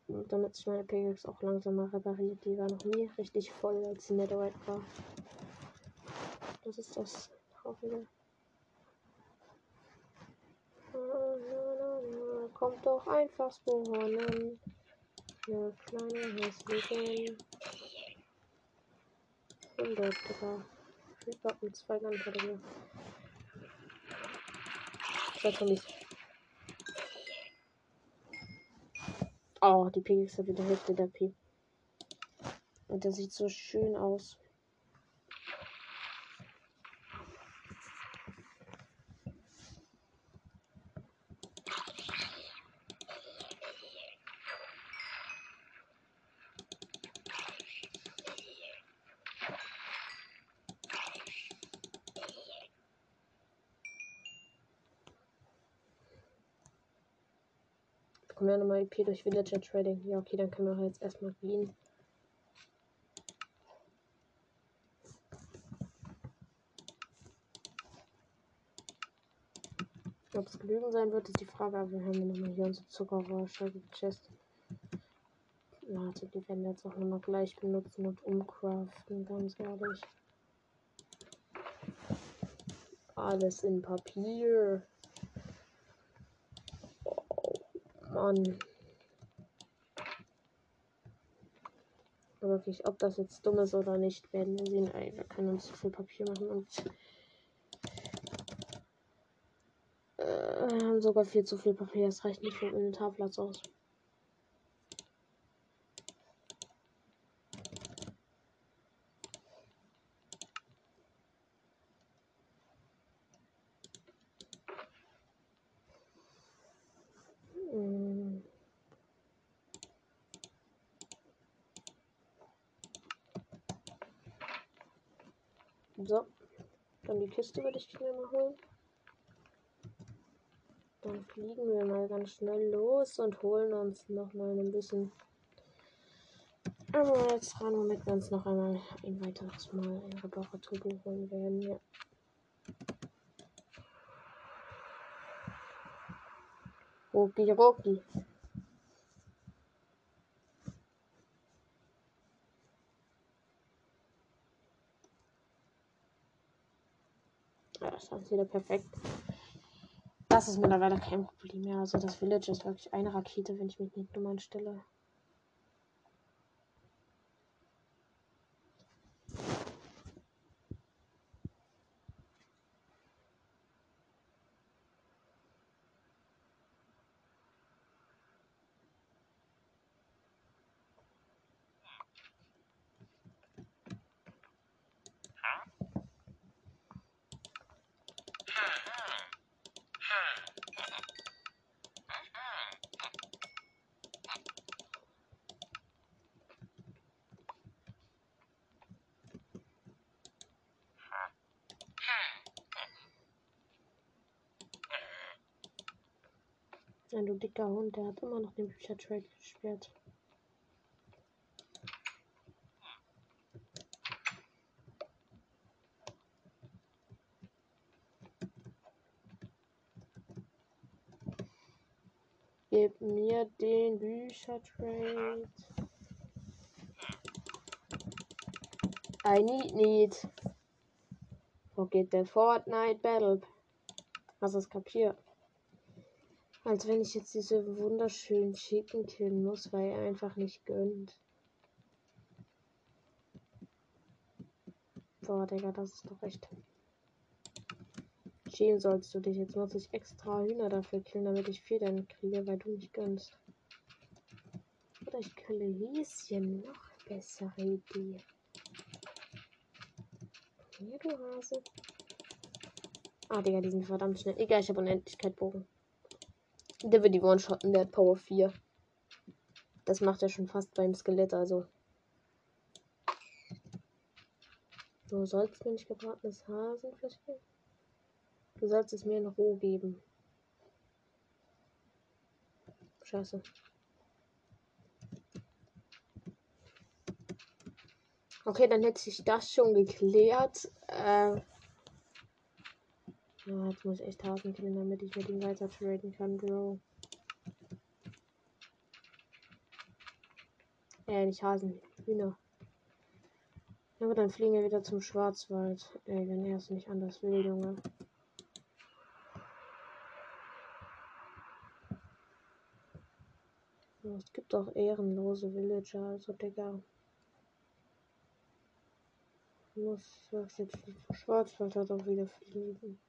Speaker 1: Und damit sich meine Pickaxe auch langsam mal repariert. Die war noch nie richtig voll, als sie Netherite war. Das ist das Traurige. Kommt doch einfach spawnen. Ja, kleine hässlichen. 100, Digga. Ich hab mit zwei Landkarte Zwei Zombies. Oh, die Pix hat wieder Hälfte der P. Und der sieht so schön aus. Ja nochmal EP durch Villager Trading. Ja, okay, dann können wir jetzt erstmal gehen. Ob es genügend sein wird, ist die Frage, aber wir haben nochmal hier unsere Zuckerrohrstücke Chest. Warte, die werden wir jetzt auch nochmal gleich benutzen und umcraften, ganz ehrlich. Alles in Papier. Oh, Mann. Aber wirklich, ob das jetzt dumm ist oder nicht, werden wir sehen. Ey, wir können uns zu viel Papier machen und äh, haben sogar viel zu viel Papier. Das reicht nicht für den Inventarplatz aus. So. Dann die Kiste würde ich schnell mal holen. Dann fliegen wir mal ganz schnell los und holen uns noch mal ein bisschen. Aber jetzt ran, womit wir uns noch einmal ein weiteres Mal ein Reparaturbuch holen werden. Ja. Rucki, rucki. Ist wieder perfekt. Das ist mittlerweile kein Problem mehr. Also das Village ist wirklich eine Rakete, wenn ich mich nicht dumm anstelle. Ein dicker Hund, der hat immer noch den Büchertrade gesperrt. Gib mir den Büchertrade. I need need. Forget the Fortnite Battle. Hast du es kapiert? Als wenn ich jetzt diese wunderschönen Chicken killen muss, weil er einfach nicht gönnt. Boah, Digga, das ist doch echt. Schämen sollst du dich. Jetzt muss ich extra Hühner dafür killen, damit ich vier dann kriege, weil du nicht gönnst. Oder ich kille Häschen. Noch bessere Idee. Ja, du Hase. Ah, Digga, die sind verdammt schnell. Egal, ich habe Unendlichkeit Bogen. Der wird die One-Shotten, der hat Power 4. Das macht er schon fast beim Skelett, also. Du sollst mir nicht gebratenes Hasenfleisch geben. Du sollst es mir in roh geben. Scheiße. Okay, dann hätte sich das schon geklärt. Äh ja, jetzt muss ich echt Hasen killen, damit ich mit ihm weiter traden kann, Bro. Äh, nicht Hasen, Hühner. Aber dann fliegen wir wieder zum Schwarzwald. Ey, wenn er es nicht anders will, Junge. Es gibt auch ehrenlose Villager, also Digga. Ich muss jetzt Schwarzwald hat auch wieder fliegen.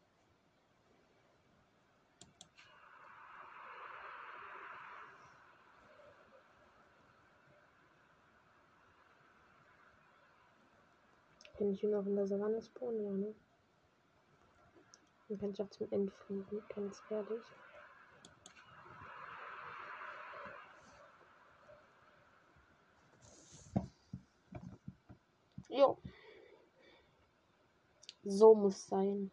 Speaker 1: Kann ich hier noch in der Savanne spawnen? Ja, ne? Dann kann ich auch zum Ende fliegen, ganz ehrlich. Jo. So muss sein.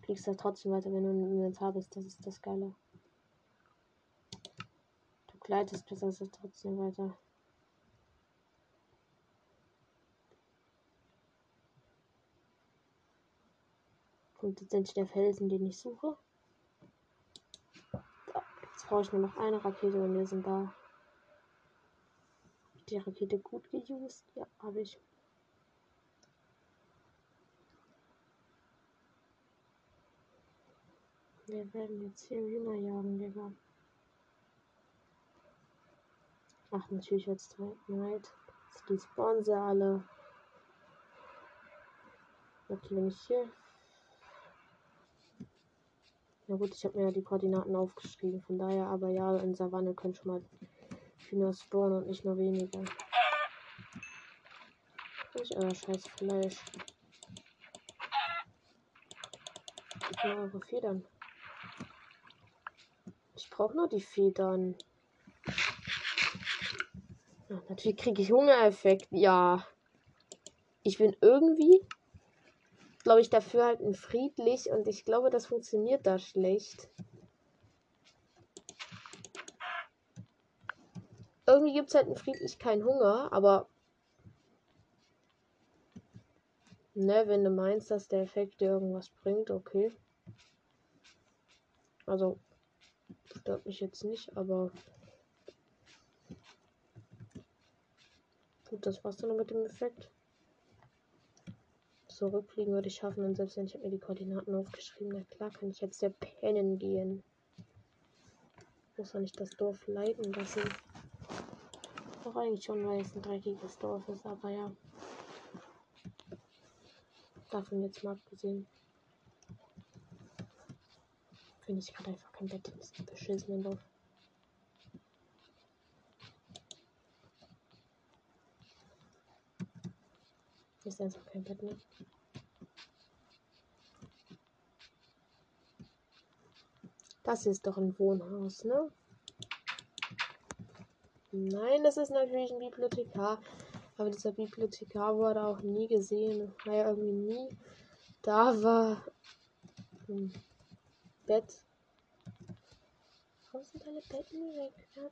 Speaker 1: kriegst halt trotzdem weiter, wenn du ein Inventar bist. Das ist das Geile. Du gleitest besser also trotzdem weiter. Kommt jetzt endlich der Felsen, den ich suche. Jetzt brauche ich nur noch eine Rakete und wir sind da. Die Rakete gut geused? Ja, habe ich. Wir werden jetzt hier Hühner jagen, Digga. Ach, natürlich wird es Night. Die sie alle. Okay, wenn ich hier. Ja gut, ich habe mir ja die Koordinaten aufgeschrieben. Von daher, aber ja, in Savanne können schon mal Hühner spawnen und nicht nur weniger. Ich euer scheiß Fleisch. Gib mir eure Federn. Ich brauche nur die Federn. Natürlich kriege ich Hungereffekt. Ja. Ich bin irgendwie, glaube ich, dafür halt ein friedlich und ich glaube, das funktioniert da schlecht. Irgendwie gibt es halt ein friedlich keinen Hunger, aber Ne, wenn du meinst, dass der Effekt dir irgendwas bringt, okay. Also, stört mich jetzt nicht, aber. Gut, das war's dann mit dem Effekt. Zurückfliegen würde ich schaffen und selbst wenn ich mir die Koordinaten aufgeschrieben, na klar kann ich jetzt ja pennen gehen. Muss ja nicht das Dorf leiden lassen. Doch eigentlich schon, weil es ein dreckiges Dorf ist, aber ja. Davon jetzt mal abgesehen. Finde ich gerade einfach kein Bett im beschissenen Dorf. Ist einfach kein Bett mehr. Das ist doch ein Wohnhaus, ne? Nein, das ist natürlich ein Bibliothekar. Aber dieser Bibliothekar wurde auch nie gesehen, weil er irgendwie nie da war. Im Bett. Warum sind alle Betten weg? Ja.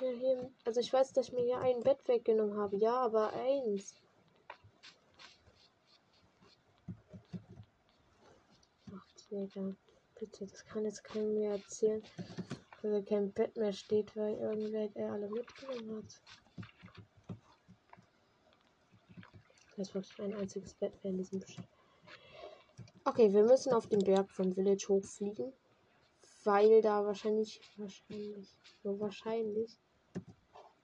Speaker 1: Hier, also ich weiß, dass ich mir hier ein Bett weggenommen habe. Ja, aber eins. Ach, Digga. Bitte, das kann jetzt keiner mehr erzählen weil kein Bett mehr steht, weil irgendwer er alle mitgenommen hat. Das ist wirklich ein einziges Bett mehr in diesem Bestand. Okay, wir müssen auf den Berg vom Village hochfliegen, weil da wahrscheinlich, wahrscheinlich, nur wahrscheinlich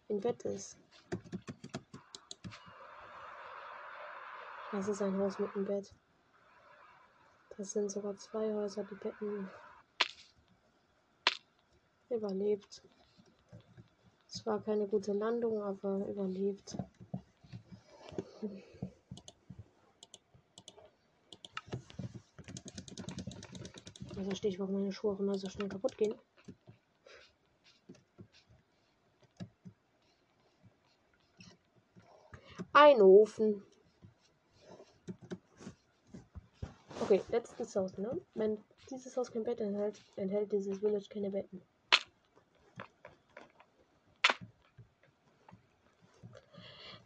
Speaker 1: ein Bett ist. Das ist ein Haus mit einem Bett. Das sind sogar zwei Häuser, die Betten Überlebt. Es war keine gute Landung, aber überlebt. Also verstehe ich, warum meine Schuhe auch immer so schnell kaputt gehen. Ein Ofen. Okay, letztes Haus, ne? Wenn dieses Haus kein Bett enthält, enthält dieses Village keine Betten.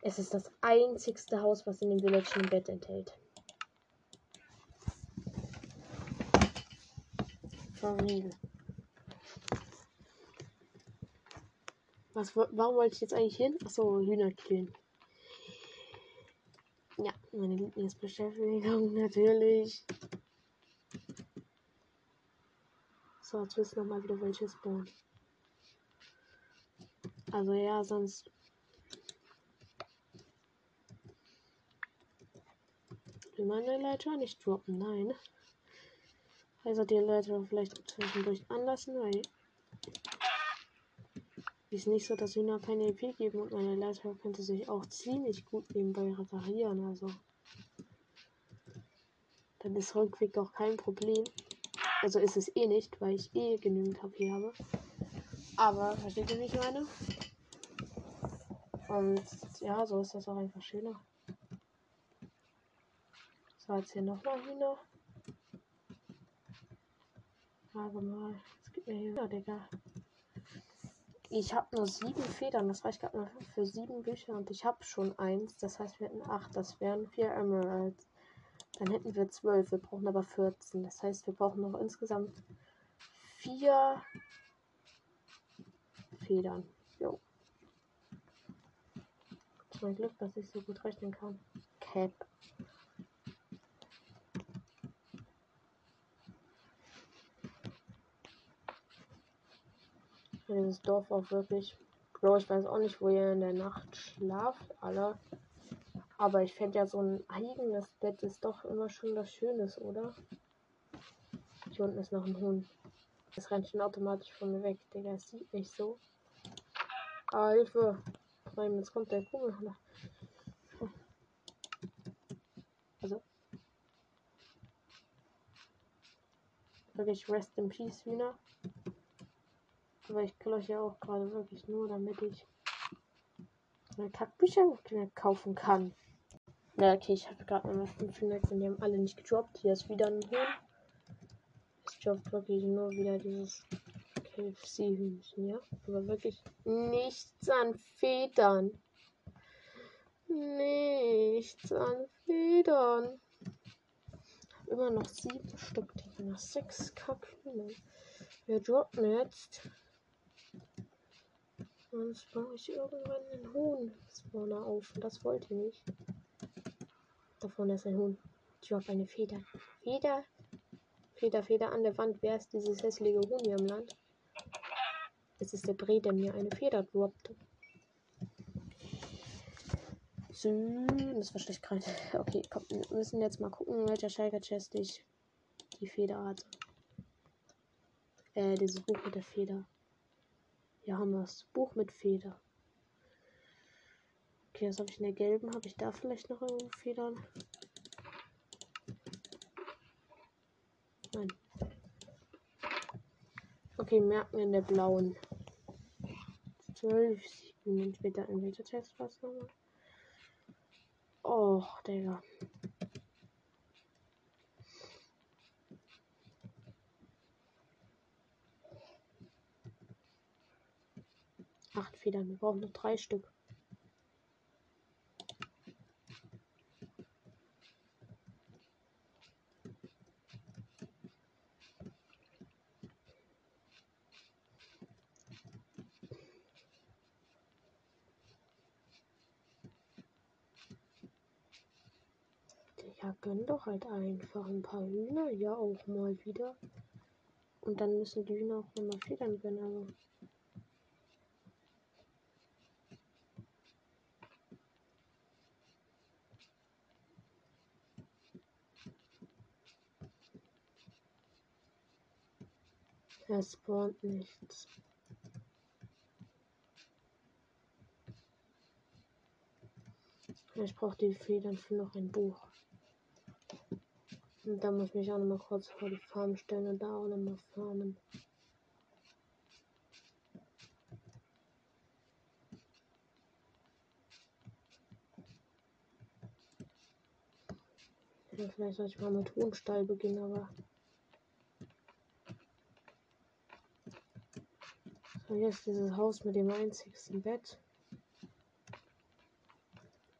Speaker 1: Es ist das einzigste Haus, was in dem Village ein Bett enthält. Real. Was, warum wollte ich jetzt eigentlich hin? Achso, Hühner killen. Ja, meine Lieblingsbeschäftigung (laughs) natürlich. So, jetzt wissen wir mal wieder welche spawnen. Also ja, sonst will meine Leiter nicht droppen. Nein. Also die Leiter vielleicht zwischendurch anlassen, weil ist nicht so, dass Hühner keine EP geben und meine Leiter könnte sich auch ziemlich gut nebenbei reparieren. Also dann ist Rückweg auch kein Problem. Also ist es eh nicht, weil ich eh genügend HP habe. Aber versteht ihr, wie ich meine? Und ja, so ist das auch einfach schöner. So, jetzt hier nochmal Hühner. Warte mal. Es gibt mir Hühner, Digga. Ich habe nur sieben Federn. Das reicht gerade mal für sieben Bücher. Und ich habe schon eins. Das heißt, wir hätten acht. Das wären vier Emeralds. Dann hätten wir zwölf. Wir brauchen aber 14. Das heißt, wir brauchen noch insgesamt vier Federn. Jo. Mein Glück, dass ich so gut rechnen kann. Cap. Dieses Dorf auch wirklich. Bro, ich weiß auch nicht, wo ihr in der Nacht schlaft, alle. Aber ich fände ja so ein eigenes Bett ist doch immer schon was Schönes, oder? Hier unten ist noch ein Hund. Das rennt schon automatisch von mir weg, Digga. Es sieht nicht so. Ah, Hilfe. Nein, jetzt kommt der Kugel. Also. Wirklich Rest in Peace, Hühner. Aber ich kill ja auch gerade wirklich nur, damit ich meine Kackbücher kaufen kann. Ja, okay, ich habe gerade nochmal 5 Next und die haben alle nicht gedroppt. Hier ist wieder ein Huhn. Es droppt wirklich nur wieder dieses KFC-Hühnchen, ja. Aber wirklich nichts an Federn. Nichts an Federn. Immer noch sieben Stück, die noch sechs Kackhühner. Wir droppen jetzt Sonst baue ich irgendwann einen Huhn Spawner auf. Und das wollte ich nicht. Da vorne ist ein Huhn. Ich habe eine Feder. Feder. Feder, Feder an der Wand. Wer ist dieses hässliche Huhn hier im Land? Es ist der Bre, der mir eine Feder droppt. So, das war schlecht gerade. Okay, komm, wir müssen jetzt mal gucken, welcher Schalker Chest ich die Feder hat. Äh, dieses Buch mit der Feder. Hier haben wir das Buch mit Feder. Okay, was habe ich in der gelben? Habe ich da vielleicht noch irgendwo Federn? Nein. Okay, merken in der blauen. 12 Sekunden später in welcher Test was nochmal? Oh, Digga. Acht Federn. Wir brauchen noch drei Stück. Ja, gönn doch halt einfach ein paar Hühner. Ja, auch mal wieder. Und dann müssen die Hühner auch nochmal Federn gönnen. Also. Es spawnt nichts. Ich brauche die Federn für noch ein Buch. Und da muss ich mich auch noch mal kurz vor die Farm stellen und da auch noch mal farmen. Ja, vielleicht soll ich mal mit Hohenstall beginnen, aber Und jetzt dieses Haus mit dem einzigsten Bett.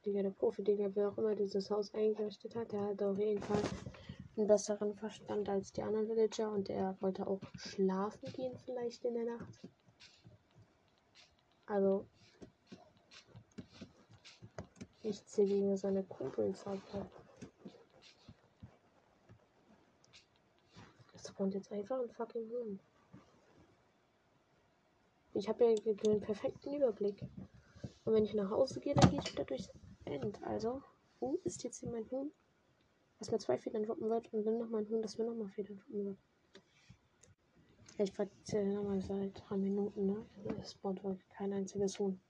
Speaker 1: Digga, der Profi, Digga, wer auch immer dieses Haus eingerichtet hat, der hat auf jeden Fall einen besseren Verstand als die anderen Villager und er wollte auch schlafen gehen vielleicht in der Nacht. Also nichts gegen seine Kumpels, aber das kommt jetzt einfach ein fucking Hund. Ich habe ja den perfekten Überblick. Und wenn ich nach Hause gehe, dann gehe ich wieder durchs End. Also, wo ist jetzt hier mein Huhn? Was mir zwei Federn droppen wird und dann noch mein Huhn, das mir nochmal Federn droppen wird. Ich verzähle nochmal seit drei Minuten, ne? Es spawnt wirklich kein einziges Huhn.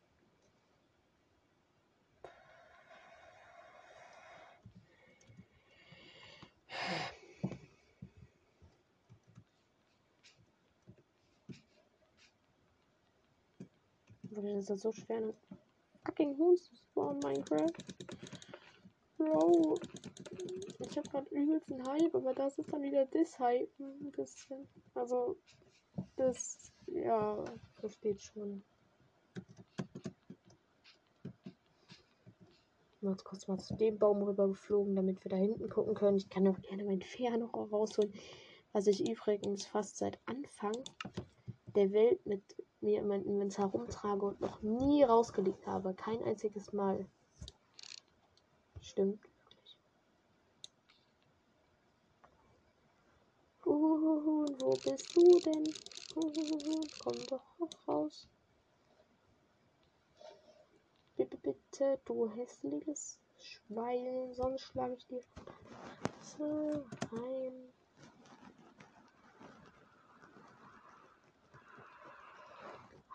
Speaker 1: Wirklich, das ist so schwer, einen fucking zu spawnen, Minecraft. Bro. ich habe gerade übelst einen Hype, aber das ist dann wieder das Hype ein bisschen. Also, das, ja, versteht schon. Jetzt kurz mal zu dem Baum rüber geflogen, damit wir da hinten gucken können. Ich kann auch gerne mein Pferd noch rausholen. Was ich übrigens fast seit Anfang der Welt mit mir in mein Inventar rumtrage und noch nie rausgelegt habe. Kein einziges Mal. Stimmt. Huhuhu, wo bist du denn? Komm doch raus. Bitte, bitte, du hässliches Schwein, sonst schlage ich dir so rein.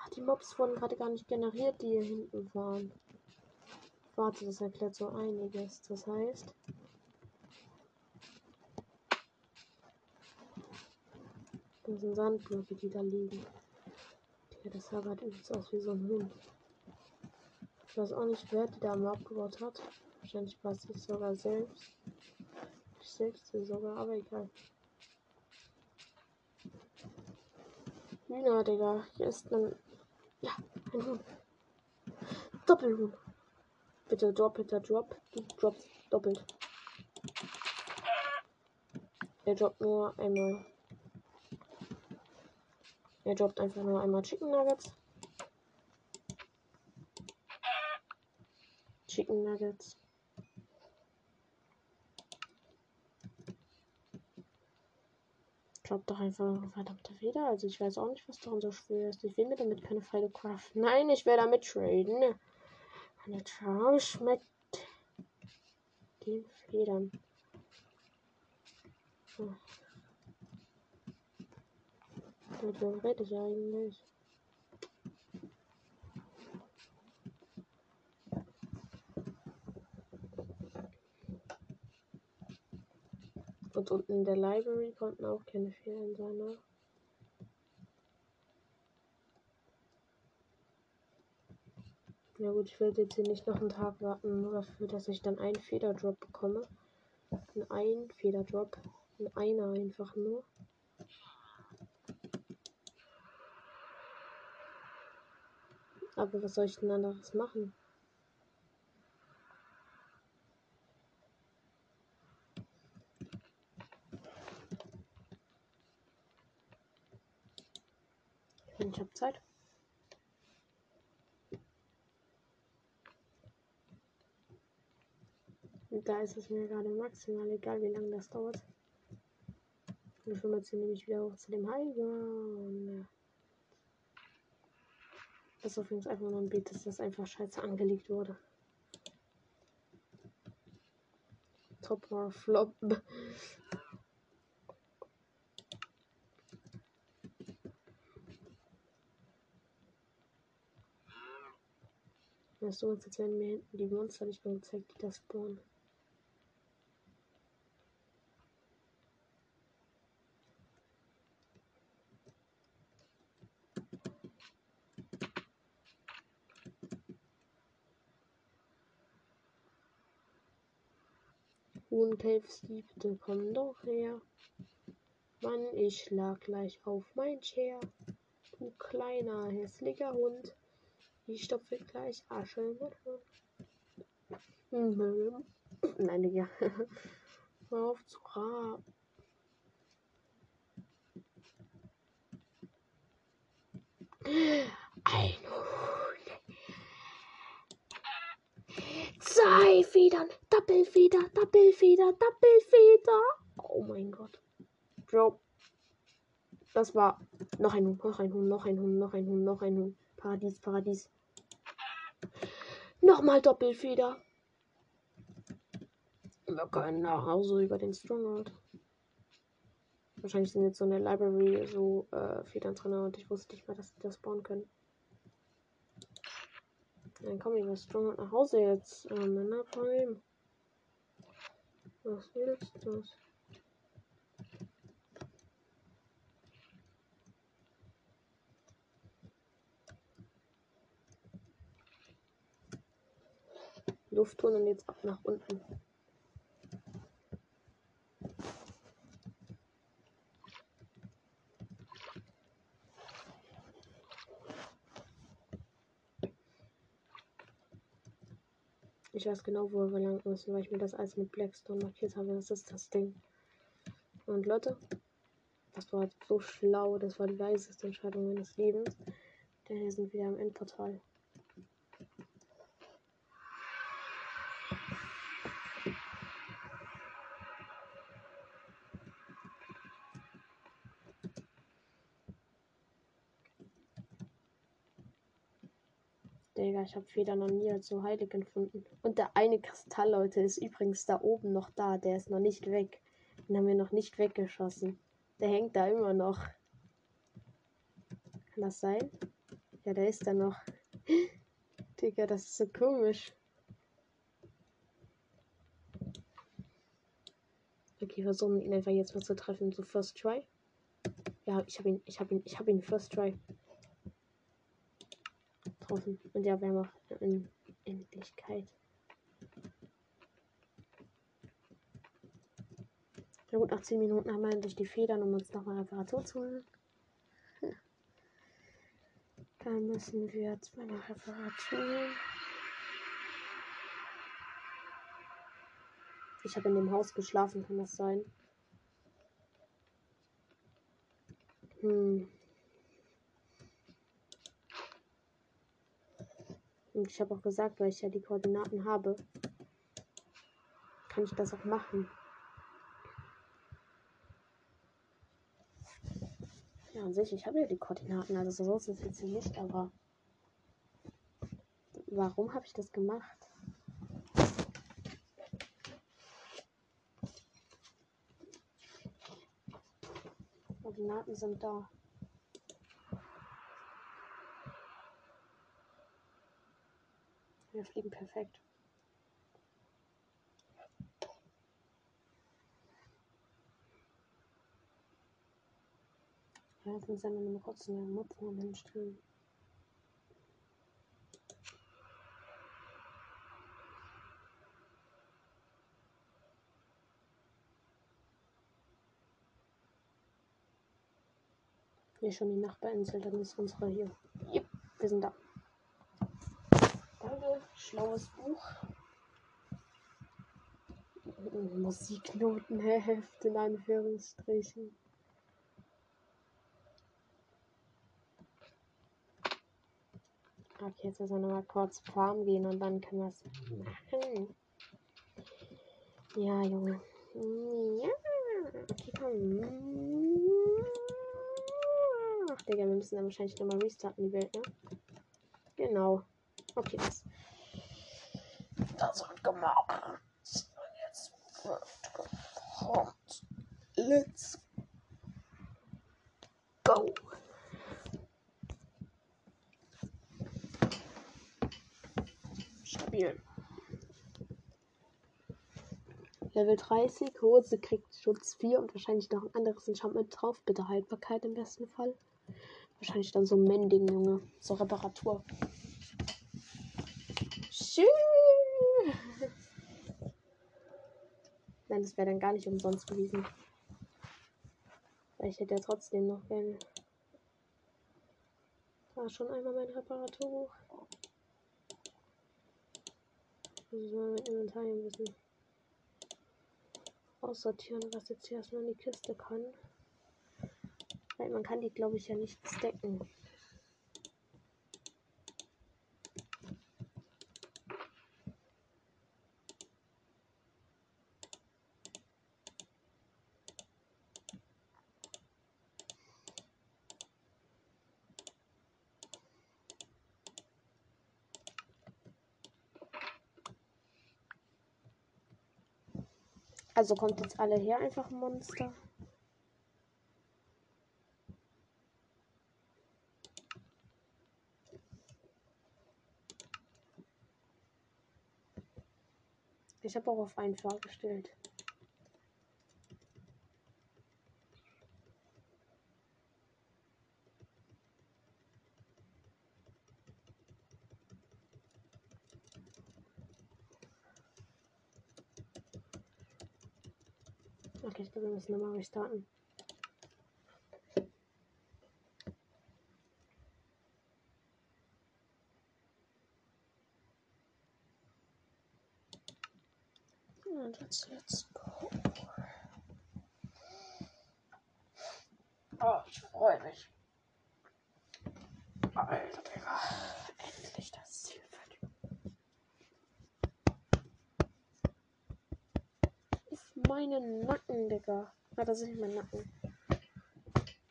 Speaker 1: Ach, die Mobs wurden gerade gar nicht generiert, die hier hinten waren. Warte, das erklärt so einiges. Das heißt, Das sind Sandblöcke, die da liegen. Ja, das sah gerade übelst aus wie so ein Hund. Ich weiß auch nicht, wer die da mal abgebaut hat. Wahrscheinlich war es sogar selbst. Ich selbst sogar, aber egal. Hühner, Digga. Hier ist ein. Ja, ein Huhn. Doppelhuhn. Bitte doppelter Drop. Du doppelt. Er droppt nur einmal. Er droppt einfach nur einmal Chicken Nuggets. Chicken Nuggets. Droppt doch einfach verdammte Feder. Also ich weiß auch nicht, was daran so schwer ist. Ich will mir damit keine Pfeile craften. Nein, ich werde damit traden. Eine Traum schmeckt den Federn. Hm. Mit wem rede ich eigentlich? Und unten in der Library konnten auch keine Ferien sein, ne? Ja gut, ich werde jetzt hier nicht noch einen Tag warten, nur dafür, dass ich dann einen Federdrop bekomme. Ein Federdrop. Ein einer einfach nur. Aber was soll ich denn anderes machen? Ich habe Zeit. Und da ist es mir gerade maximal egal, wie lange das dauert. Ich schwimmen jetzt nämlich wieder hoch zu dem Heilige. Das ist übrigens einfach nur ein Beat, dass das einfach scheiße angelegt wurde. Top or Flop. (laughs) Weißt du, jetzt werden mir hinten die Monster nicht mehr gezeigt, die da spawnen. Huhn Caves Liebte, komm doch her. Mann, ich schlag gleich auf mein Chair. Du kleiner, hässlicher Hund. Ich stopfe gleich Asche mit Hund. Nein, Digga. (laughs) Hör auf zu raben. Ein Zwei Federn. Doppelfeder, Doppelfeder, Doppelfeder. Oh mein Gott. Bro. Das war noch ein Huhn, noch ein Huhn, noch ein Huhn, noch ein Huhn, noch ein Huhn. Paradies, Paradies. Nochmal Doppelfeder. Wir können nach Hause über den Stronghold. Wahrscheinlich sind jetzt so in der Library so äh, Federn drin und ich wusste nicht mehr, dass die das bauen können. Dann komm ich was Stronghold nach Hause jetzt. Äh, Männerproblem. Was willst du? Luft tun und jetzt ab nach unten. Ich weiß genau, wo wir lang müssen, weil ich mir das alles mit Blackstone markiert habe. Das ist das Ding. Und Leute, das war so schlau. Das war die leiseste Entscheidung meines Lebens. Denn wir sind wieder am Endportal. Digga, ich habe Feder noch nie so heilig empfunden. Und der eine Kristall, Leute, ist übrigens da oben noch da. Der ist noch nicht weg. Den haben wir noch nicht weggeschossen. Der hängt da immer noch. Kann das sein? Ja, der ist da noch. (gasps) Digga, das ist so komisch. Okay, versuchen ihn einfach jetzt mal zu treffen. So First Try. Ja, ich habe ihn, ich habe ihn, ich habe ihn First Try getroffen. Und ja, wir haben auch in Endlichkeit. Na gut, nach 10 Minuten haben wir endlich die Federn, um uns nochmal Reparatur zu holen. (laughs) Dann müssen wir jetzt mal nach Reparatur. Ich habe in dem Haus geschlafen, kann das sein? Hm. Und ich habe auch gesagt, weil ich ja die Koordinaten habe, kann ich das auch machen. Ja, an sich, ich habe ja die Koordinaten, also so ist es jetzt nicht, aber warum habe ich das gemacht? Koordinaten sind da. Wir fliegen perfekt. Ja, jetzt muss ich noch kurz eine Mutzen hinstellen. Hier schon die Nachbarinsel, dann ist unsere hier. Yep, wir sind da. Danke, schlaues Buch. Musiknotenheft in Anführungsstrichen. Okay, jetzt müssen wir nochmal kurz Farm gehen und dann können wir es machen. Ja, Junge. Ja. Okay, komm. Ach, Digga, wir müssen dann wahrscheinlich nochmal restarten, die Welt, ne? Genau. Okay, das. Das wird gemacht. Und jetzt wird gekocht. Let's go. Stabil. Level 30, Hose kriegt Schutz 4 und wahrscheinlich noch ein anderes Enchantment drauf. Bitte Haltbarkeit im besten Fall. Wahrscheinlich dann so Mending, Junge. So Reparatur. Schön. Nein, das wäre dann gar nicht umsonst gewesen. Weil ich hätte ja trotzdem noch gerne. War schon einmal mein Reparaturbuch. Muss mal mit Inventar ein bisschen aussortieren, was jetzt hier erstmal in die Kiste kann. Weil man kann die, glaube ich, ja nicht stacken. Also kommt jetzt alle her, einfach ein Monster. Ich habe auch auf einfach gestellt. Problem ist normalerweise starten. Oh, so, und? Digga. Ah, das ist nicht mein Nacken.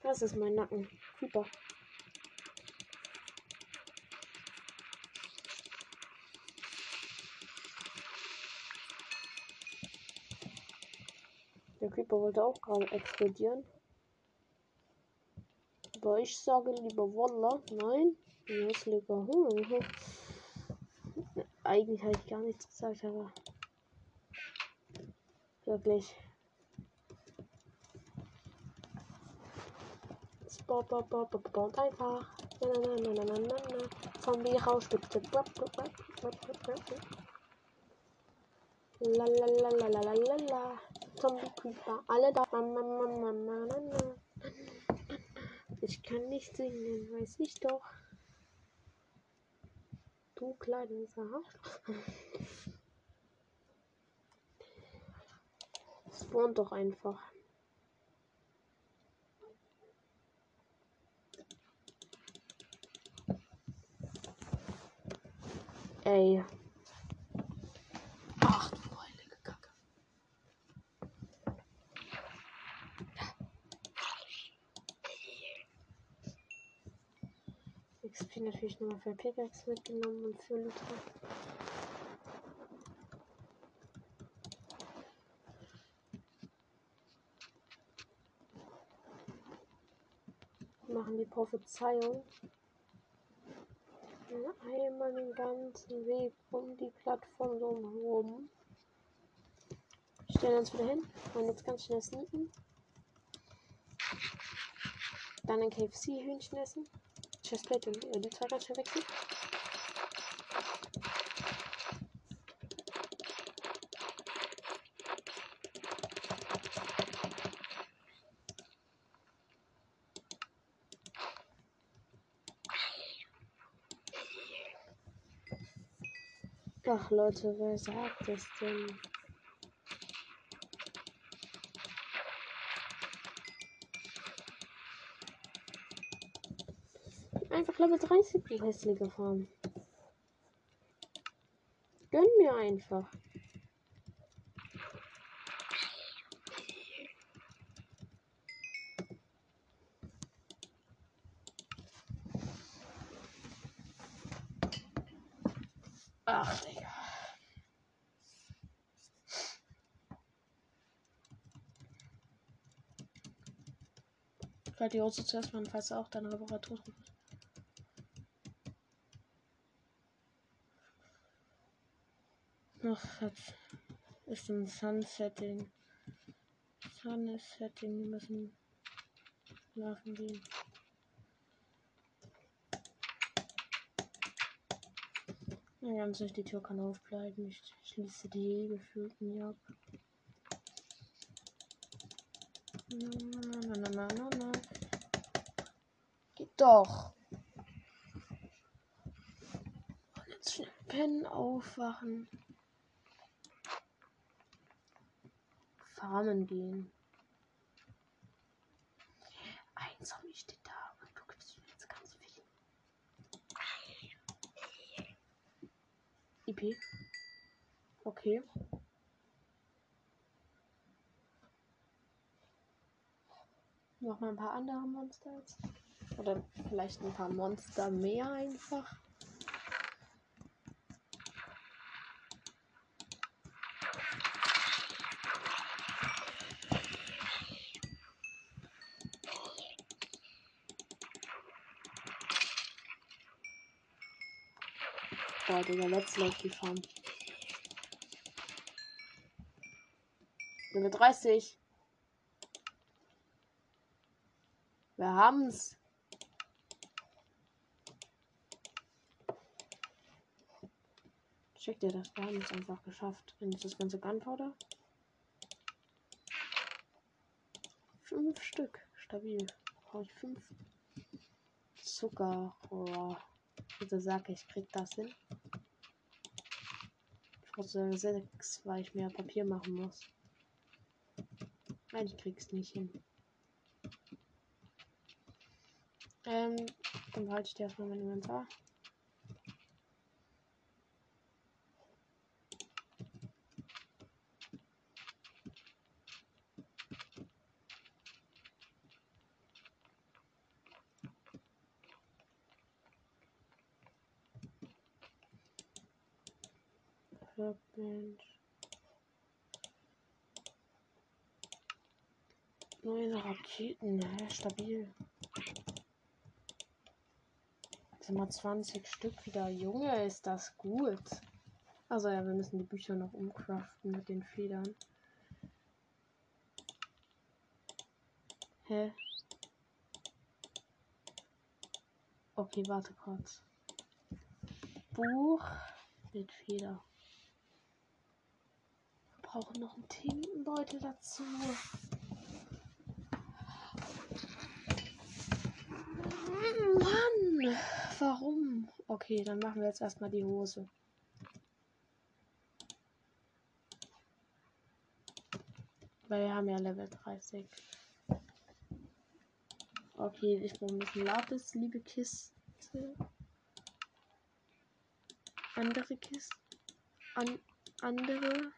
Speaker 1: Das ist mein Nacken. Super. Der Creeper wollte auch gerade explodieren. Aber ich sage lieber Wallah. Nein. Jetzt lieber. Hm. Eigentlich habe ich gar nichts gesagt, aber. Wirklich. Baut einfach. Na, na, na, na, na, na, na. Zombie raus, bitte. La. Zombie Creeper. Alle da. Ich kann nicht singen, weiß ich doch. Du kleines Arschloch. Spawn doch einfach. Ey. Ach du heilige Kacke. XP natürlich nochmal für Pickaxe mitgenommen und für Liter. Machen die Prophezeiung einmal den ganzen Weg um die Plattform herum. Stellen uns wieder hin. Und jetzt ganz schnell sneaken. Dann ein KFC-Hühnchen essen. Chestplate und die zwei ganz schnell wechseln. Ach Leute, wer sagt das denn? Einfach Level 30 die hässliche Farm. Gönn mir einfach. Ach, Digga. Grandiose zuerst mal, falls auch deine Reparatur ist. Noch ist ein Sunsetting. Sun ist Setting, wir müssen schlafen gehen. Ganz nicht, die Tür kann aufbleiben. Ich schließe die gefühlt nie ab. Na, na, na, na, na, na. Doch. Und jetzt schnell pennen, aufwachen. Farmen gehen. Ein Zombie steht da und guckt jetzt ganz viel. IP. Okay. Noch mal ein paar andere Monster jetzt. Oder vielleicht ein paar Monster mehr einfach. Boah, Digga, let's läuft die Farm. Level 30. Wir haben's. Checkt ihr das? Wir haben es einfach geschafft. Und das ganze Gunpowder. Fünf Stück. Stabil. Brauche ich fünf. Zucker. Oh. Bitte sag ich, krieg das hin. brauche sechs, weil ich mehr Papier machen muss. Nein, ich krieg's nicht hin. Ähm, dann halte ich dir erstmal mein Inventar. Raketen, ja, stabil. Jetzt haben wir 20 Stück wieder. Junge, ist das gut. Also ja, wir müssen die Bücher noch umcraften mit den Federn. Hä? Okay, warte kurz. Buch mit Feder. Wir brauchen noch einen Tintenbeutel dazu. Mann, warum? Okay, dann machen wir jetzt erstmal die Hose. Weil wir haben ja Level 30. Okay, ich brauche ein bisschen Lapis, liebe Kiste. Andere Kiste. An andere.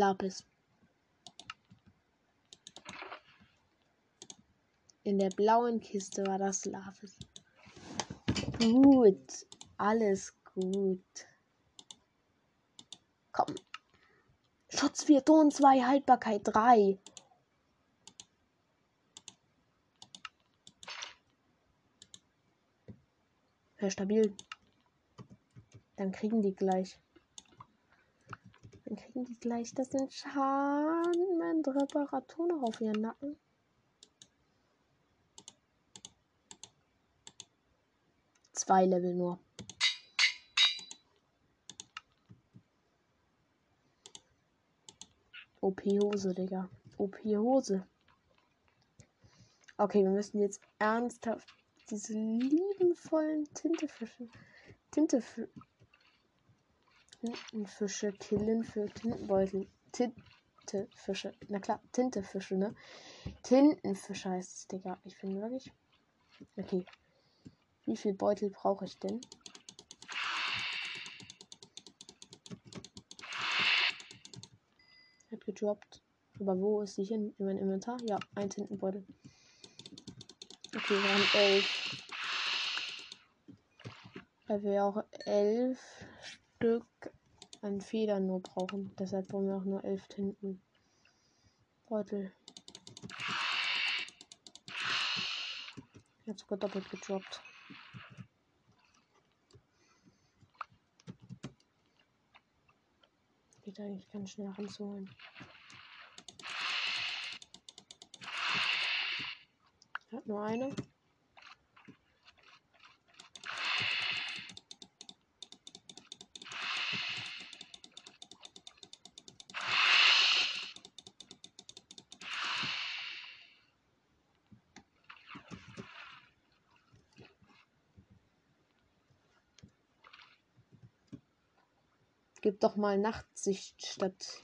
Speaker 1: Lapis. In der blauen Kiste war das Lapis. Gut. Alles gut. Komm. Schutz 4, Ton 2, Haltbarkeit 3. Ja, stabil. Dann kriegen die gleich. Dann kriegen die gleich das Enchantment-Reparatur noch auf ihren Nacken. Zwei Level nur. OP-Hose, Digga. OP-Hose. Okay, wir müssen jetzt ernsthaft diese liebenvollen Tintefische. Tintefische. Tintenfische killen für Tintenbeutel. Tintefische. Na klar, Tintefische, ne? Tintenfische heißt es, Digga. Ich finde wirklich. Okay. Wie viel Beutel brauche ich denn? Hat gedroppt. Aber wo ist sie hin? In meinem Inventar? Ja, ein Tintenbeutel. Okay, wir haben elf. Weil wir auch elf Stück an Federn nur brauchen. Deshalb brauchen wir auch nur elf Tintenbeutel. Jetzt sogar doppelt gedroppt. Geht eigentlich ganz schnell ranzuholen. Hat nur eine. Doch mal Nachtsicht statt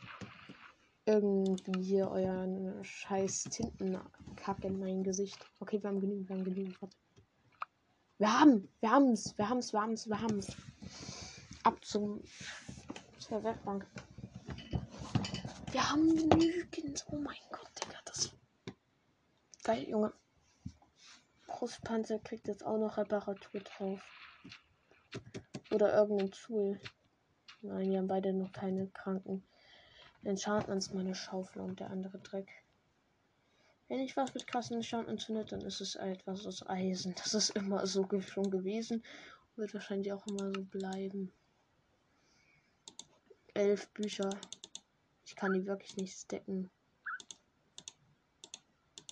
Speaker 1: irgendwie hier euren scheiß Tintenkack in mein Gesicht. Okay, wir haben genügend, wir haben genügend. Warte. Wir haben, wir haben's, wir haben's, wir haben's, wir haben's. Ab zum, zur Werkbank. Wir haben genügend. Oh mein Gott, Digga, das. Geil, Junge. Brustpanzer kriegt jetzt auch noch Reparatur drauf. Oder irgendein Tool. Nein, die haben beide noch keine Kranken. Enchantments meine Schaufel und der andere Dreck. Wenn ich was mit krassen Enchantments finde, dann ist es etwas aus Eisen. Das ist immer so schon gewesen. Und wird wahrscheinlich auch immer so bleiben. Elf Bücher. Ich kann die wirklich nicht stacken.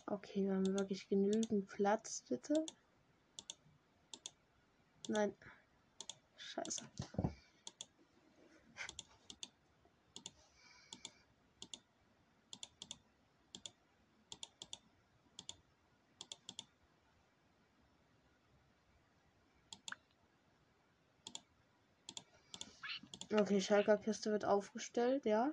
Speaker 1: Okay, wir haben wirklich genügend Platz, bitte. Nein. Scheiße. Okay, Schalker Kiste wird aufgestellt, ja.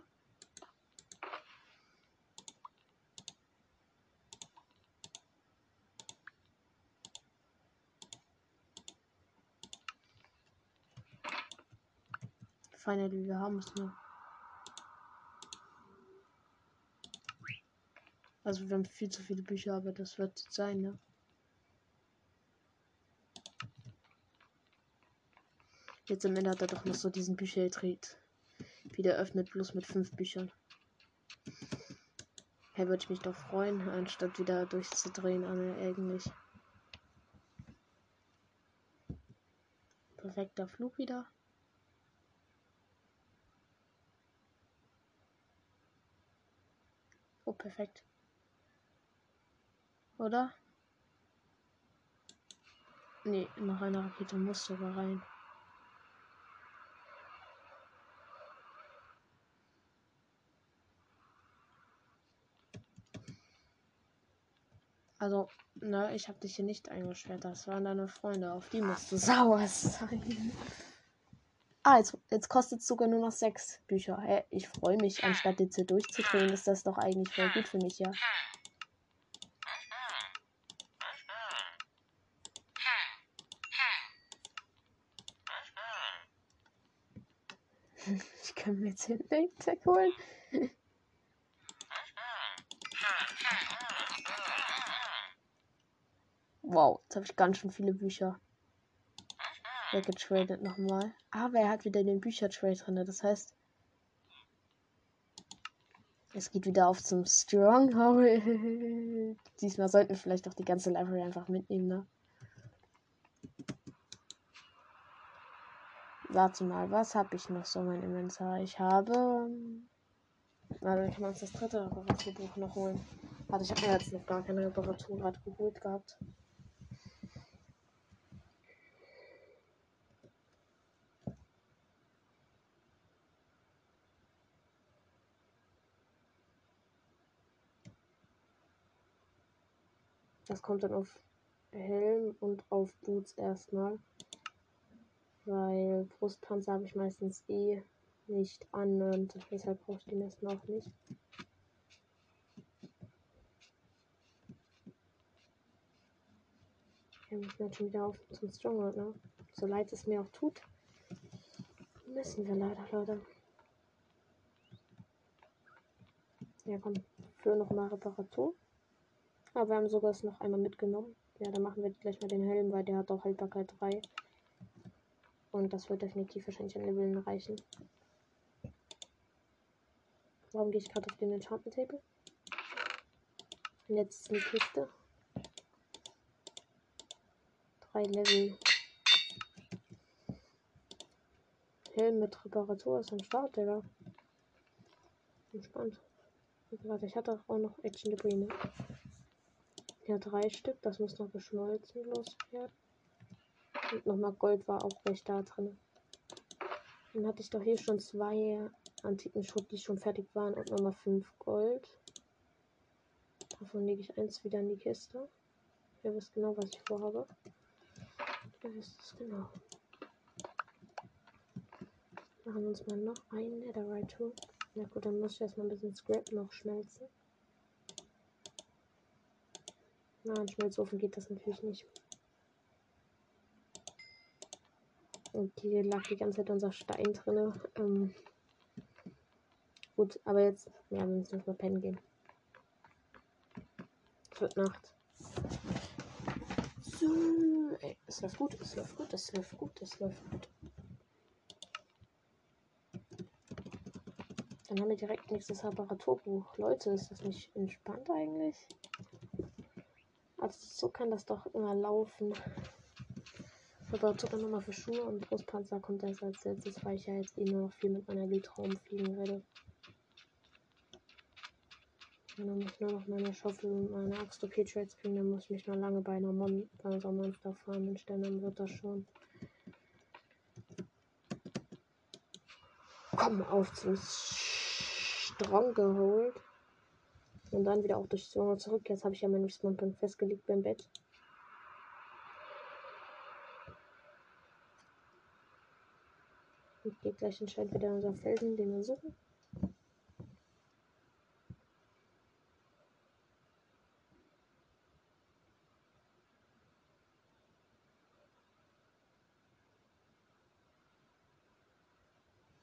Speaker 1: Finally, wir haben es nur. Also wir haben viel zu viele Bücher, aber das wird sein, ne? Jetzt am Ende hat er doch noch so diesen Bücher gedreht. Wieder öffnet, bloß mit fünf Büchern. Hey, würde ich mich doch freuen, anstatt wieder durchzudrehen, aber eigentlich. Perfekter Flug wieder. Oh, perfekt. Oder? Nee, noch eine Rakete muss sogar rein. Also, ne, ich habe dich hier nicht eingesperrt. Das waren deine Freunde. Auf die musst du sauer sein. Ah, jetzt, jetzt kostet es sogar nur noch sechs Bücher. Hey, ich freue mich, anstatt jetzt hier durchzudrehen, ist das doch eigentlich voll gut für mich, ja. (laughs) ich kann mir jetzt Tag holen. Wow, jetzt habe ich ganz schön viele Bücher weggetradet nochmal. Aber er hat wieder den Büchertrade drin. Das heißt, es geht wieder auf zum Stronghold. (laughs) Diesmal sollten wir vielleicht auch die ganze Library einfach mitnehmen, ne? Warte mal, was habe ich noch so mein Inventar? Ich habe. Warte, ich kann uns das dritte Reparaturbuch noch holen. Warte, ich habe mir jetzt noch gar keine Reparatur gerade geholt gehabt. Das kommt dann auf Helm und auf Boots erstmal. Weil Brustpanzer habe ich meistens eh nicht an und deshalb brauche ich den erstmal auch nicht. Wir müssen jetzt schon wieder auf zum Stronghold, ne? So leid es mir auch tut, müssen wir leider, Leute. Ja, komm, für nochmal Reparatur. Aber wir haben sogar es noch einmal mitgenommen. Ja, dann machen wir gleich mal den Helm, weil der hat auch Haltbarkeit 3. Und das wird definitiv wahrscheinlich an Leveln reichen. Warum gehe ich gerade auf den Enchantment Table? Und jetzt ist die Kiste. Drei Level. Helm mit Reparatur ist am Start, Digga. Entspannt. Warte, ich hatte auch noch Action Debris, ne? Ja, drei Stück. Das muss noch geschmolzen loswerden. Und nochmal Gold war auch recht da drin. Dann hatte ich doch hier schon zwei antiken Schrott, die schon fertig waren. Und nochmal fünf Gold. Davon lege ich eins wieder in die Kiste. Ihr wisst genau, was ich vorhabe. Ihr wisst es genau. Machen wir uns mal noch ein Netherite Tool. Na gut, dann muss ich erstmal ein bisschen Scrap noch schmelzen. Nein, Schmelzofen geht das natürlich nicht. Und hier lag die ganze Zeit unser Stein drin. Ähm, gut, aber jetzt, ja, wir müssen erstmal pennen gehen. Es wird Nacht. So, ey, es läuft gut, es läuft gut, es läuft gut, es läuft gut. Dann haben wir direkt nächstes Reparaturbuch. Leute, ist das nicht entspannt eigentlich? So kann das doch immer laufen. Aber sogar nochmal für Schuhe und Brustpanzer kommt das als letztes, weil ich ja jetzt eh nur noch viel mit meiner Elite rumfliegen werde. Und dann muss ich nur noch meine Schaufel und meine Axt okay Trades kriegen, dann muss ich mich noch lange bei einer Mon bei unserem Monster fahren, und dann wird das schon. Komm auf zum Strong geholt. Und dann wieder auch durch so zurück. Jetzt habe ich ja meinen Respawn-Punkt festgelegt beim Bett. Ich gehe gleich entscheidend wieder unser Felsen, den wir suchen.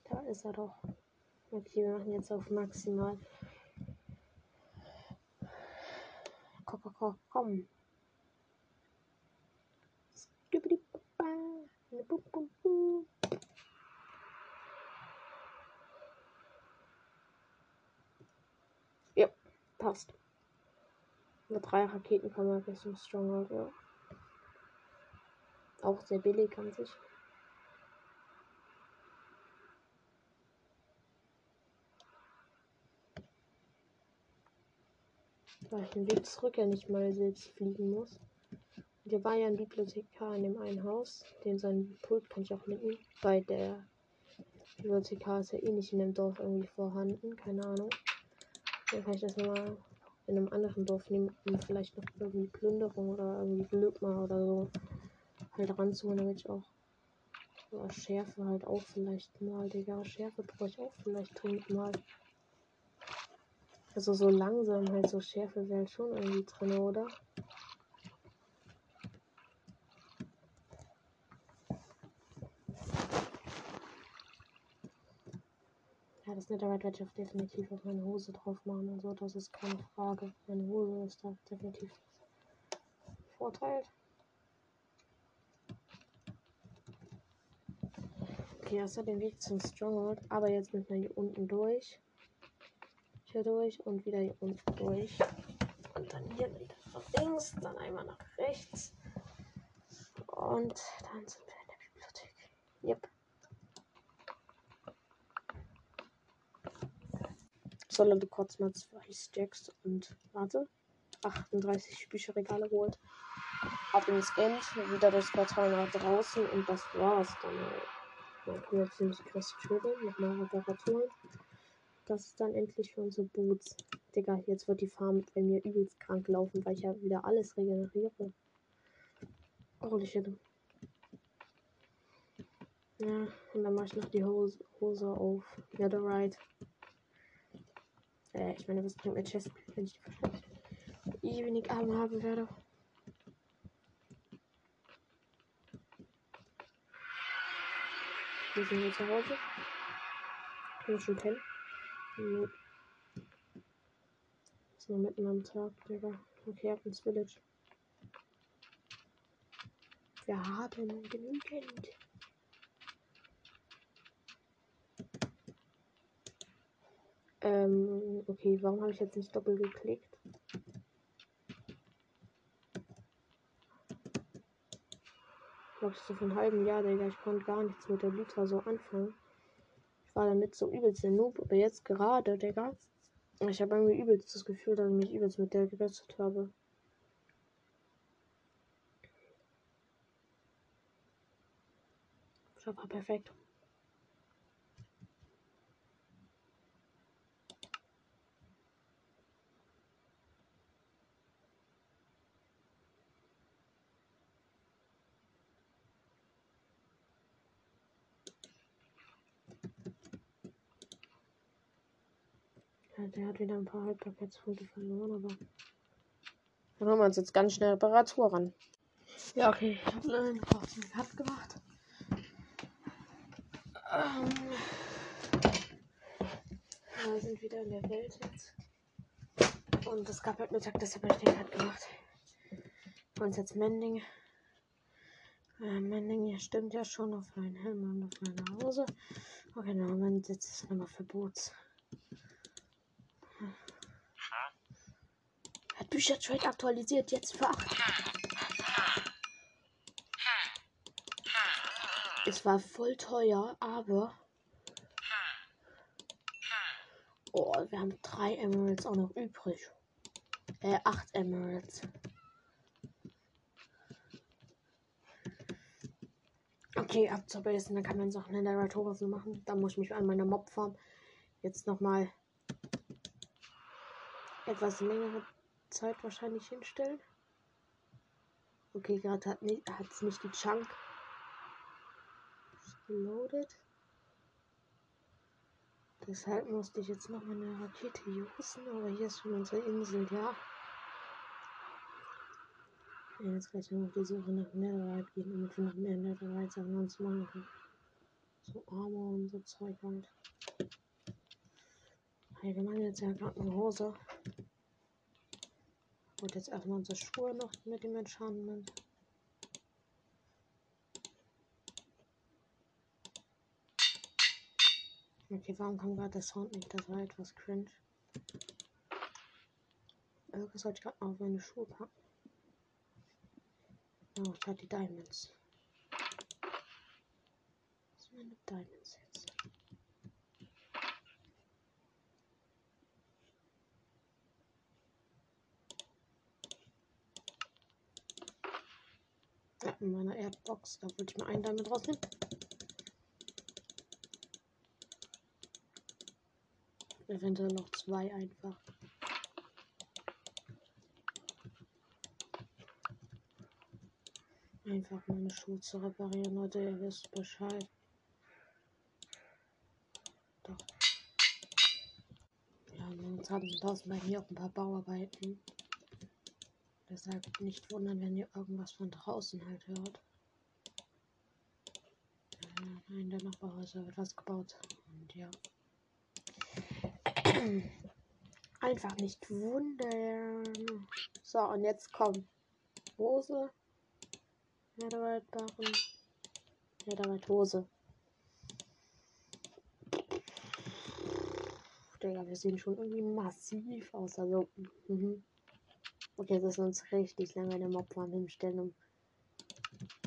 Speaker 1: Da ist er doch. Okay, wir machen jetzt auf maximal. Komm, komm, komm, komm. Ja, passt. Mit drei Raketen kommen wir Richtung Stronghold, ja. Auch sehr billig an sich. Weil ich den Weg zurück ja nicht mal selbst fliegen muss. Hier war ja ein Bibliothekar in dem einen Haus. Den sein Pult kann ich auch mitnehmen. Weil der Bibliothekar ist ja eh nicht in dem Dorf irgendwie vorhanden. Keine Ahnung. Dann kann ich das mal in einem anderen Dorf nehmen, um vielleicht noch irgendwie Plünderung oder irgendwie Glück mal oder so halt ranzuholen, damit ich auch Schärfe halt auch vielleicht mal, Digga. Schärfe brauche ich auch vielleicht dringend mal. Also so langsam halt so Schärfe wäre halt schon irgendwie drin, oder? Ja, das Netherite werde ich auch definitiv auf meine Hose drauf machen und so, das ist keine Frage. Meine Hose ist da definitiv Vorteil. Okay, erst den Weg zum Stronghold, aber jetzt müssen wir hier unten durch. Hier durch und wieder hier unten durch. Und dann hier wieder nach links, dann einmal nach rechts. Und dann sind wir in der Bibliothek. Yep. So, Leute, kurz mal zwei Stacks und warte. 38 Bücherregale holt. Ab ins End, wieder durchs Portal nach draußen und das war's dann. Dann können jetzt nämlich Quest triggern, nochmal Reparaturen. Das ist dann endlich für unsere Boots. Digga, jetzt wird die Farm bei mir übelst krank laufen, weil ich ja wieder alles regeneriere. Holy shit. Ja, und dann mache ich noch die Hose, Hose auf Netherite. Äh, ich meine, was bringt mir Chest, wenn ich die eh wenig Arme haben werde? Wir sind wir zu Hause. Können wir schon pennen? Ist nur mitten am Tag, Digga. Okay, ab ins Village. Wir haben genügend. Ähm, okay, warum habe ich jetzt nicht doppelt geklickt? Ich so von halben Jahr, Digga. Ich konnte gar nichts mit der Liter so anfangen. War damit so übelst der Noob, aber jetzt gerade, Digga. Ich habe irgendwie übelst das Gefühl, dass ich mich übelst mit der gerettet habe. Das war perfekt. Der hat wieder ein paar Haltbarkeitspunkte verloren, aber. Dann holen wir uns jetzt ganz schnell Reparatur ran. Ja, okay, ich habe einen kurzen Cut gemacht. Ähm, wir sind wieder in der Welt jetzt. Und es gab halt Mittag, deshalb habe ich den Cut gemacht. Wir uns jetzt Mending. Äh, Mending stimmt ja schon auf einen Helm und auf meine Hose. Okay, dann haben wir jetzt nochmal für Boots. Hat Büchertrade aktualisiert jetzt für 8. Es war voll teuer, aber. Oh, wir haben drei Emeralds auch noch übrig. Äh, acht Emeralds. Okay, ab zur Base, dann kann man auch eine Narratorose machen. Da muss ich mich an meiner Mob-Farm jetzt nochmal etwas längere Zeit wahrscheinlich hinstellen. Okay, gerade hat nicht, nicht die Chunk geloadet. Deshalb musste ich jetzt noch mal eine Rakete usen, aber hier ist schon unsere Insel, ja. ja jetzt gleich noch die Suche nach Netherite gehen, damit wir noch mehr Netherite an uns machen. So Armor und so Zeug halt. Allgemein jetzt ja gerade eine Hose. Und jetzt erstmal unsere Schuhe noch mit dem Enchantment. Okay, warum kam gerade der Sound nicht? Das war etwas cringe. Irgendwas sollte ich gerade auf meine Schuhe packen. Oh, ich hatte die Diamonds. Was sind meine Diamonds jetzt? Ja, in meiner Erdbox. Da wollte ich mal einen Diamond rausnehmen. Eventuell noch zwei einfach. Einfach meine Schuhe zu reparieren, Leute, ihr wisst Bescheid. Doch. Ja, momentan sind draußen bei mir auch ein paar Bauarbeiten. Deshalb nicht wundern, wenn ihr irgendwas von draußen halt hört. Ja, nein, der Nachbarhäuser wird was gebaut. Und ja. (clears throat) Einfach nicht wundern. So, und jetzt kommt Hose. Netherite Barren. Netherite Hose. Digga, wir sehen schon irgendwie massiv aus. Also, mhm. Okay, das ist uns richtig lange eine Mobfarm hinstellen, um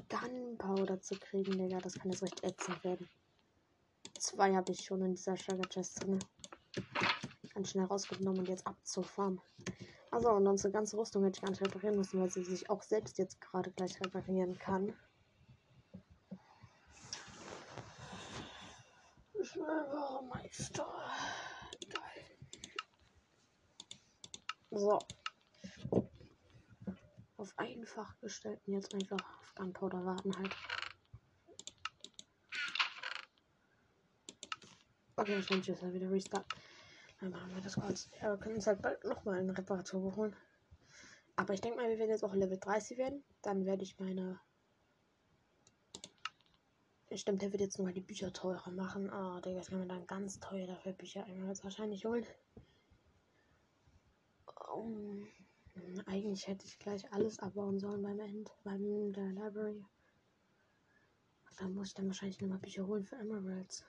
Speaker 1: Gunpowder zu kriegen, Digga. Das kann jetzt recht ätzend werden. Zwei habe ich schon in dieser Sugar Chest drin ganz schnell rausgenommen und jetzt abzufahren. Also, und unsere ganze Rüstung hätte ich gar nicht reparieren müssen, weil sie sich auch selbst jetzt gerade gleich reparieren kann. Schnellere Meister. Geil. So. Auf einfach gestellt und jetzt einfach auf Gunpowder warten halt. Okay, wahrscheinlich ist er wieder restart. Dann machen wir das kurz. Ja, wir können uns halt bald nochmal eine Reparatur holen. Aber ich denke mal, wir werden jetzt auch Level 30 werden. Dann werde ich meine. Stimmt, der wird jetzt nochmal die Bücher teurer machen. Ah, oh, Digga, jetzt kann man dann ganz teuer dafür Bücher einmal wahrscheinlich holen. Um, eigentlich hätte ich gleich alles abbauen sollen beim End, beim der Library. Da muss ich dann wahrscheinlich nochmal Bücher holen für Emeralds.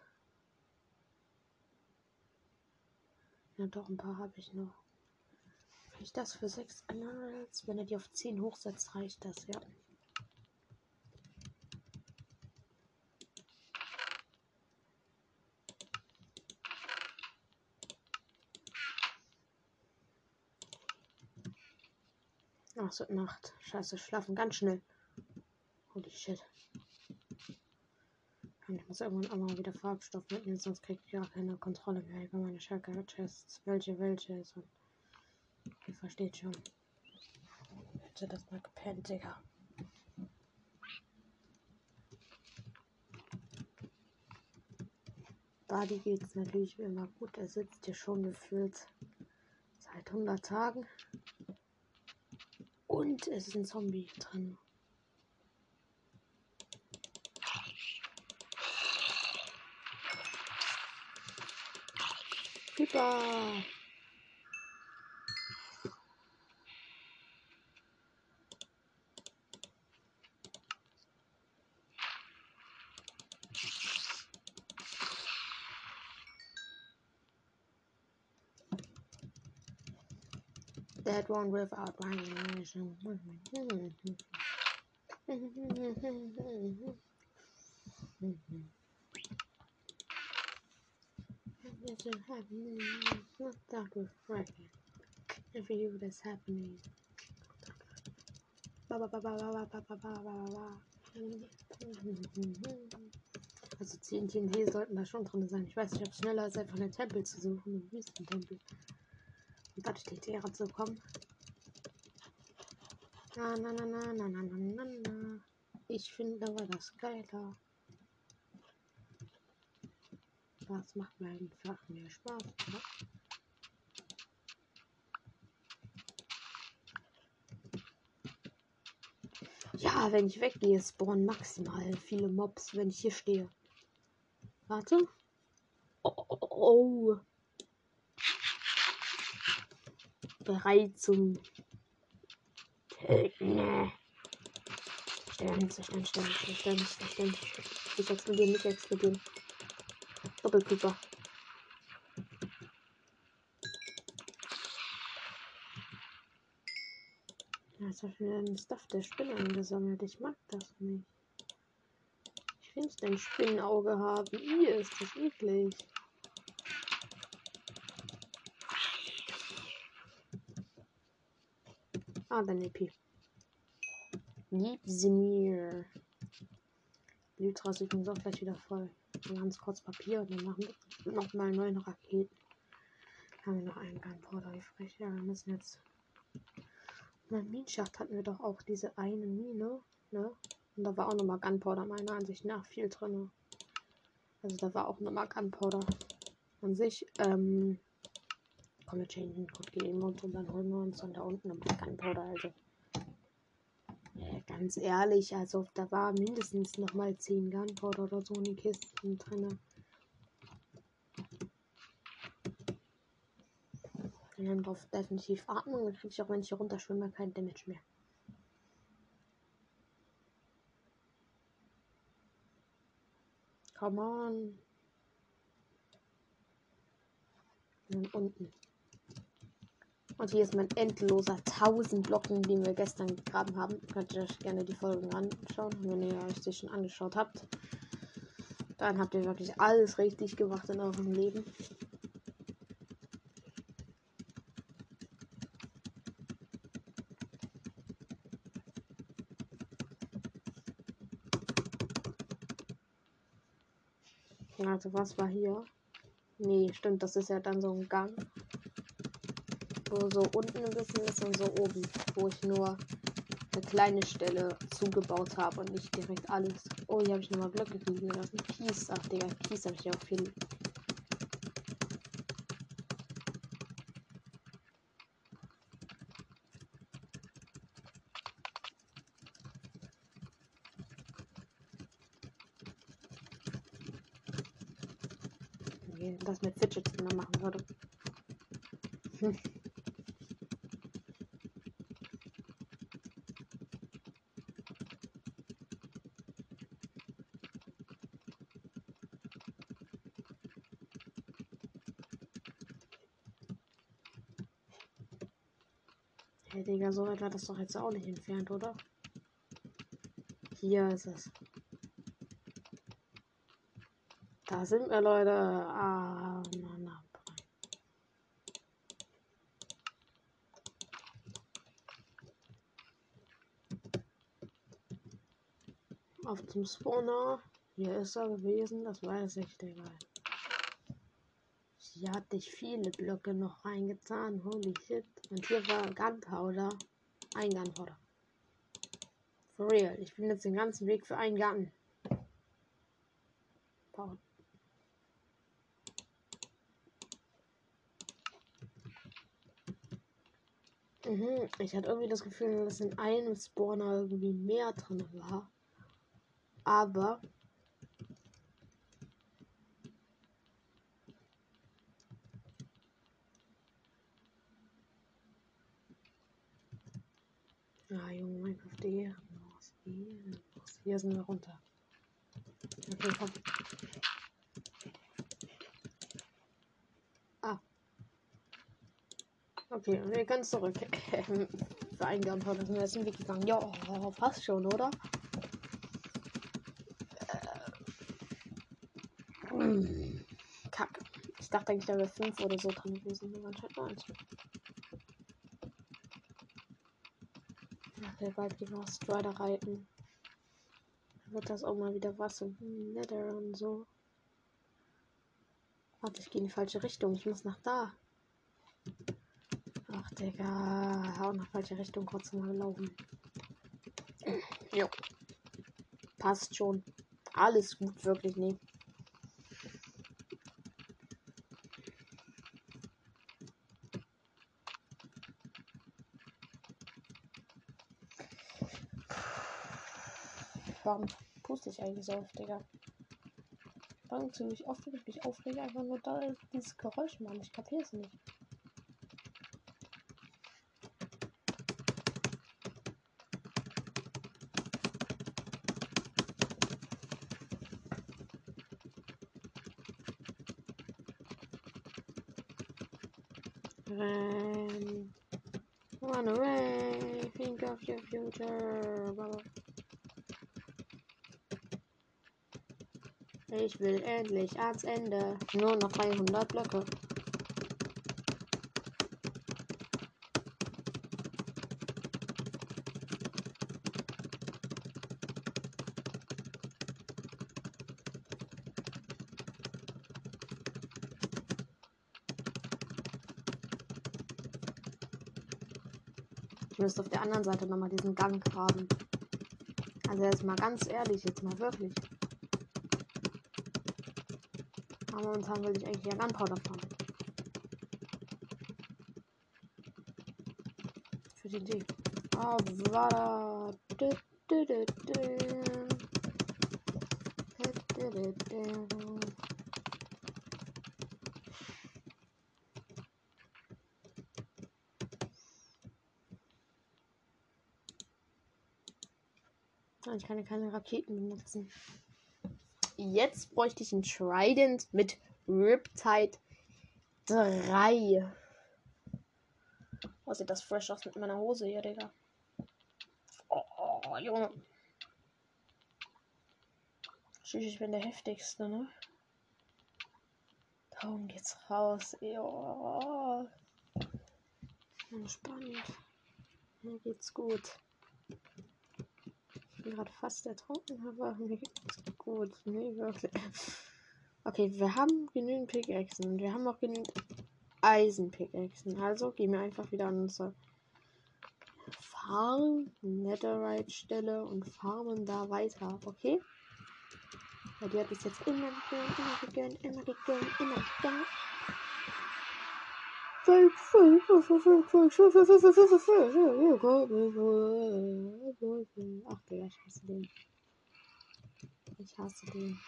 Speaker 1: Ja, doch, ein paar habe ich noch. Reicht das für 6 Emeralds? Wenn er die auf 10 hochsetzt, reicht das, ja. Es wird Nacht. Scheiße, schlafen ganz schnell. Holy shit. Ich muss irgendwann auch mal wieder Farbstoff mitnehmen, sonst kriege ich ja keine Kontrolle mehr über meine Shulker-Chests. Welche welche ist. Und ihr versteht schon. Hätte das mal gepennt, Digga. Buddy geht's natürlich wie immer gut. Er sitzt hier schon gefühlt seit 100 Tagen. Und es ist ein Zombie drin. Super. that one without running. It's happening. Not that we're right. And for you, that's happening. Also TNT und He sollten da schon drin sein. Ich weiß nicht, ob es schneller ist, einfach einen Tempel zu suchen, einen Wüstentempel. Und dadurch die Tiere zu kommen. Na, na, na, na, na, na, na, na. Ich finde aber das geiler. was macht mir einfach mehr Spaß, oder? Ja, wenn ich weggehe, spawnen maximal viele Mobs, wenn ich hier stehe. Warte. Oh. oh, oh. Bereit zum Töten. Sterben, zerstören, sterben, zerstören, zerstören. Nicht explodieren, nicht explodieren. Doppelcreeper. Ja, jetzt habe ich wieder den Stuff der Spinne angesammelt. Ich mag das nicht. Ich will nicht ein Spinnenauge haben. Hier ist das eklig. Ah, dein EP. Gib sie mir. Die Ultras sind auch gleich wieder voll. Wir haben kurz Papier und dann machen wir noch mal neun Raketen. Haben wir noch einen Gunpowder übrig. Ja, wir müssen jetzt. Mein Minenschacht hatten wir doch auch diese eine Mine, ne? Und da war auch nochmal Gunpowder meiner Ansicht nach viel drin. Also da war auch nochmal Gunpowder. An sich, ähm, komm, wir changen den Code geben und, und dann holen wir uns dann da unten nochmal Gunpowder. Also ganz ehrlich, also da war mindestens noch mal 10 Gunpowder oder so in den Kisten drin. Und dann drauf definitiv atmen, dann kriege ich auch, wenn ich hier runterschwimme, kein Damage mehr. Come on. Und unten. Und hier ist mein endloser 1000 Blocken, den wir gestern gegraben haben. Könnt ihr euch gerne die Folgen anschauen, wenn ihr euch die schon angeschaut habt. Dann habt ihr wirklich alles richtig gemacht in eurem Leben. Also was war hier? Nee, stimmt, das ist ja dann so ein Gang wo so unten ein bisschen ist und so oben, wo ich nur eine kleine Stelle zugebaut habe und nicht direkt alles. Oh, hier habe ich nochmal Blöcke liegen lassen. Kies, ach Digga, Kies habe ich auch viel. Das mit Fidget Spinner machen würde. (laughs) So weit war das doch jetzt auch nicht entfernt, oder? Hier ist es. Da sind wir, Leute. Ah, Mann. Auf zum Spawner. Hier ist er gewesen, das weiß ich, Digga. Hier hatte ich viele Blöcke noch reingetan. Holy shit. Und hier war Gunpowder. Ein Gunpowder. For real. Ich bin jetzt den ganzen Weg für einen Gun. Power. Mhm. Ich hatte irgendwie das Gefühl, dass in einem Spawner irgendwie mehr drin war. Aber Ja, Junge, Minecraft Ehrenlos. Ehrenlos. Hier sind wir runter. Okay, komm. Ah. Okay, und wir können zurück. (laughs) Für Eingaben haben wir jetzt den Weg gegangen. Ja, fast schon, oder? Äh, Kack. Ich dachte eigentlich, da wäre 5 oder so dran gewesen. Aber anscheinend nur eins. will bald wieder Strider reiten wird das auch mal wieder was im hm, Nether und so. Warte, ich gehe in die falsche Richtung. Ich muss nach da. Ach, Digga. Auch nach falsche Richtung kurz mal laufen. (clears throat) jo. Passt schon. Alles gut, wirklich, nee. Warum so oft, Digga? Warum ziemlich oft, wenn ich mich aufrege, einfach nur da dieses Geräusch machen. Ich kapiere es nicht. Run. Run away. Think of your future. Ich will endlich ans Ende. Nur noch 300 Blöcke. Ich müsste auf der anderen Seite nochmal diesen Gang haben. Also jetzt mal ganz ehrlich, jetzt mal wirklich. Aber momentan will ich eigentlich ja Gunpowder fahren. Für die Idee. Ah, war da. Du, du, du, du. Du, du, du, du. Ah, Ich kann keine Raketen benutzen. Jetzt bräuchte ich einen Trident mit Riptide 3. Oh, sieht das fresh aus mit meiner Hose hier, Digga. Oh, Junge. Ich bin der heftigste, ne? Darum geht's raus. Ja. Entspannt. Mir geht's gut. Bin gerade fast ertrunken, aber (laughs) mir geht's gut. Nee, wirklich. Okay, wir haben genügend Pickaxen und wir haben auch genügend Eisen-Pickaxen. Also gehen wir einfach wieder an unsere Farm, Netherite-Stelle und farmen da weiter, okay? Weil die hat es jetzt immer gegönnt, immer gegönnt, immer gegönnt, immer gegönnt. Ach, Digga, ich hasse den. Ich hasse den.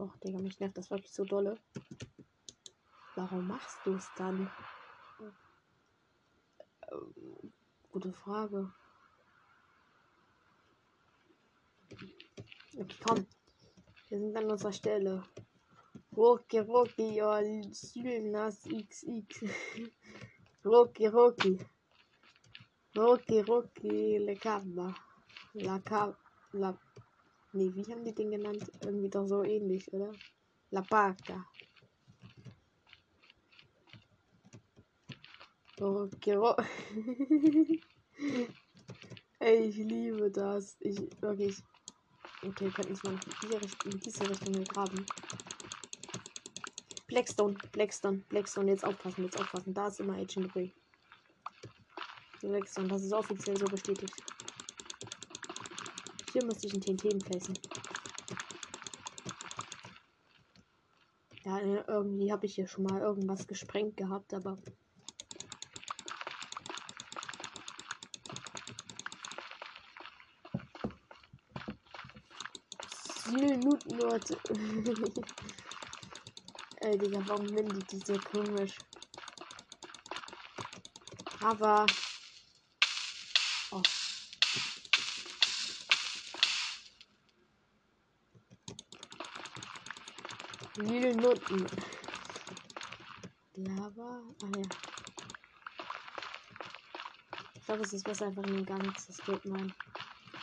Speaker 1: Ach, Digga, mich nervt das wirklich so dolle. Warum machst du es dann? Gute Frage. Okay, komm. Wir sind an unserer Stelle. Rocky, Rocky, ja, Sylnas (laughs) XX. Rocky, Rocky. Rocky, Rocky, Le Cava. La Cava. Nee, wie haben die den genannt? Irgendwie doch so ähnlich, oder? La Paca. Rocky, Rocky. (laughs) Ey, ich liebe das. Ich, wirklich. Okay, wir könnten es mal in, diese Richtung graben. Blackstone, Blackstone, Blackstone. Jetzt aufpassen, jetzt aufpassen. Da ist immer Agent Debris. Blackstone, das ist offiziell so bestätigt. Hier müsste ich ein TNT placen. Ja, irgendwie habe ich hier schon mal irgendwas gesprengt gehabt, aber. Minuten Leute. (laughs) Ey, Digga, warum nennen die so komisch? Aber. Oh. Minuten. Lava. Ah ja. Ich glaube, es ist besser einfach in den Gang. Das geht mein.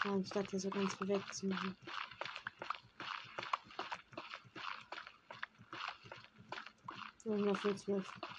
Speaker 1: Anstatt hier so ganz viel wegzumachen. Nur für zwölf. Ja,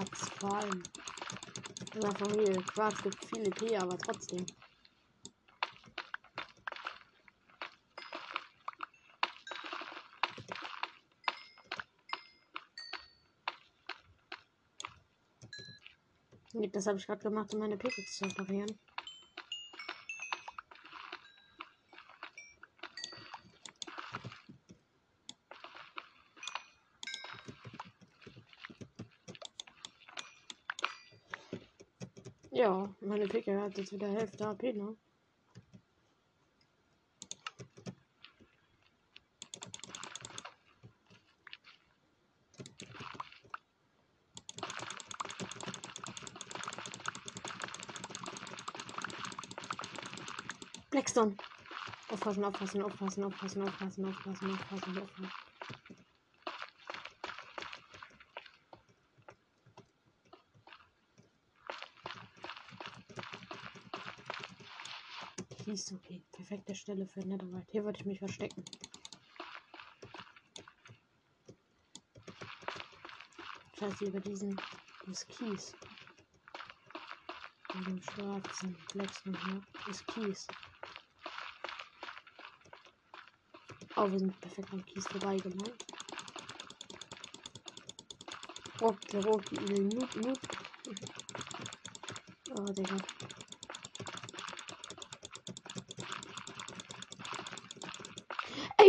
Speaker 1: Quarz, vor allem. In der Familie, Quarz gibt viele P, aber trotzdem. Das habe ich gerade gemacht, um meine Pickaxe zu reparieren. Meine Picke hat jetzt wieder Hälfte AP, ne? Blackstone. Aufpassen, aufpassen, aufpassen, aufpassen, aufpassen, aufpassen, aufpassen, aufpassen. Kies, okay. Perfekte Stelle für Netherite. Hier würde ich mich verstecken. Scheiße, über diesen ist Kies. Bei dem schwarzen Blackstone hier ist Kies. Oh, wir sind perfekt am Kies vorbei gemeint. Oh, der rote Noob, Noob. Oh, Digga.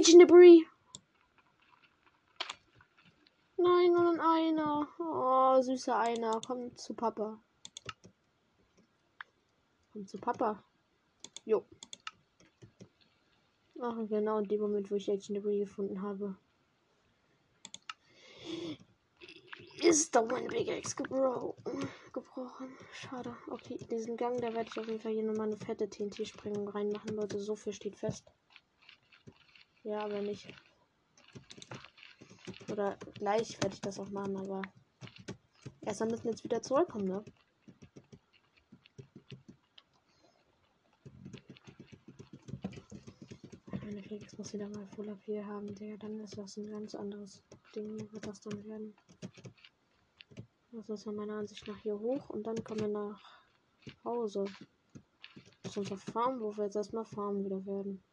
Speaker 1: Debris. Nein, nur ein einer. Oh, süßer einer. Komm zu Papa. Komm zu Papa. Jo. Ach, genau in dem Moment, wo ich Debris gefunden habe. Ist doch mein Big X gebrochen. gebrochen. Schade. Okay, diesen Gang, da werde ich auf jeden Fall hier nochmal eine fette TNT-Sprengung reinmachen, Leute. So viel steht fest. Ja, wenn nicht. Oder gleich werde ich das auch machen, aber erstmal müssen wir jetzt wieder zurückkommen, ne? Meine Felix muss wieder mal Full AP haben, Digga. Dann ist das ein ganz anderes Ding, wird das dann werden. Das ist ja meiner Ansicht nach hier hoch und dann kommen wir nach Hause. Das ist unser Farm, wo wir jetzt erstmal farmen wieder werden.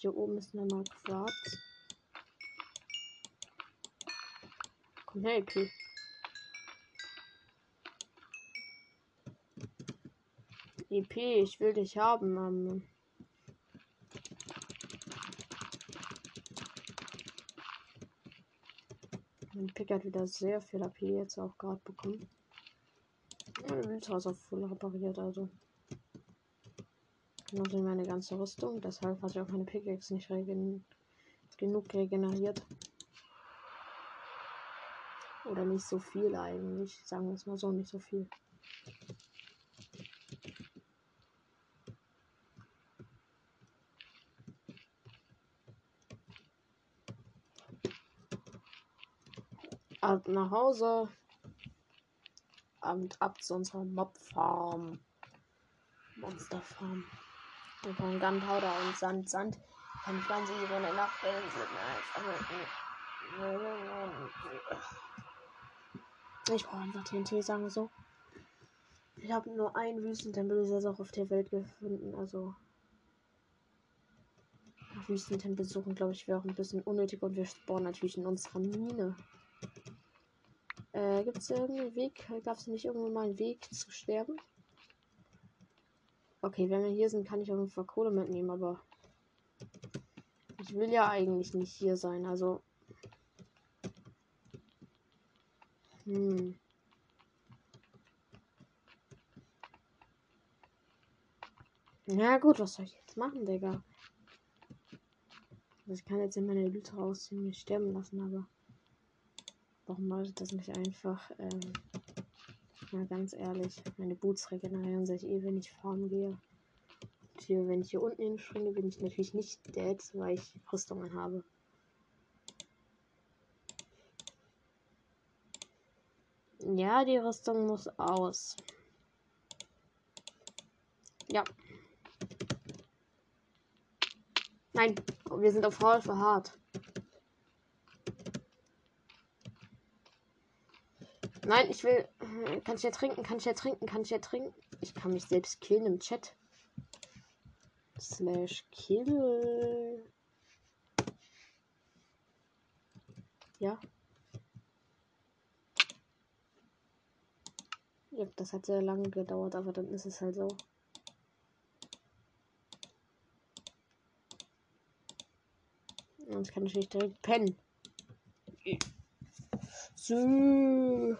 Speaker 1: Hier oben ist nochmal Quarz. Komm her, EP. EP, ich will dich haben, Mann. Mein Pick hat wieder sehr viel AP jetzt auch gerade bekommen. Mein Ultra ist auch voll repariert, also. Genauso meine ganze Rüstung. Deshalb hat sich auch meine Pickaxe nicht regen genug regeneriert. Oder nicht so viel eigentlich. Sagen wir es mal so, nicht so viel. Ab nach Hause. Und ab zu unserer Mob-Farm. Monster-Farm. Brauchen Gunpowder und Sand. Sand kann ich ganz easy eine Nacht Ich brauche einfach TNT, sagen wir so. Ich habe nur einen Wüstentempel ist jetzt auch auf der Welt gefunden, also. Wüstentempel suchen, glaube ich, wäre auch ein bisschen unnötig und wir spawnen natürlich in unserer Mine. Äh, gibt es irgendeinen Weg? Gab es nicht irgendwo mal einen Weg zu sterben? Okay, wenn wir hier sind, kann ich auf jeden Fall Kohle mitnehmen, aber ich will ja eigentlich nicht hier sein, also. Hm. Na gut, was soll ich jetzt machen, Digga? Also ich kann jetzt in meine Lüte rausziehen, mich sterben lassen, aber warum mache ich das nicht einfach? Ähm Mal ganz ehrlich, meine Boots regenerieren sich eh, wenn ich farm gehe. Hier, wenn ich hier unten hinspringe, bin ich natürlich nicht dead, weil ich Rüstungen habe. Ja, die Rüstung muss aus. Ja. Nein, wir sind auf Half hart. Nein, ich will. Kann ich ja trinken? Kann ich ja trinken? Kann ich ja trinken? Ich kann mich selbst killen im Chat. Slash kill. Ja. Ja, das hat sehr lange gedauert, aber dann ist es halt so. Sonst kann ich nicht direkt pennen. So.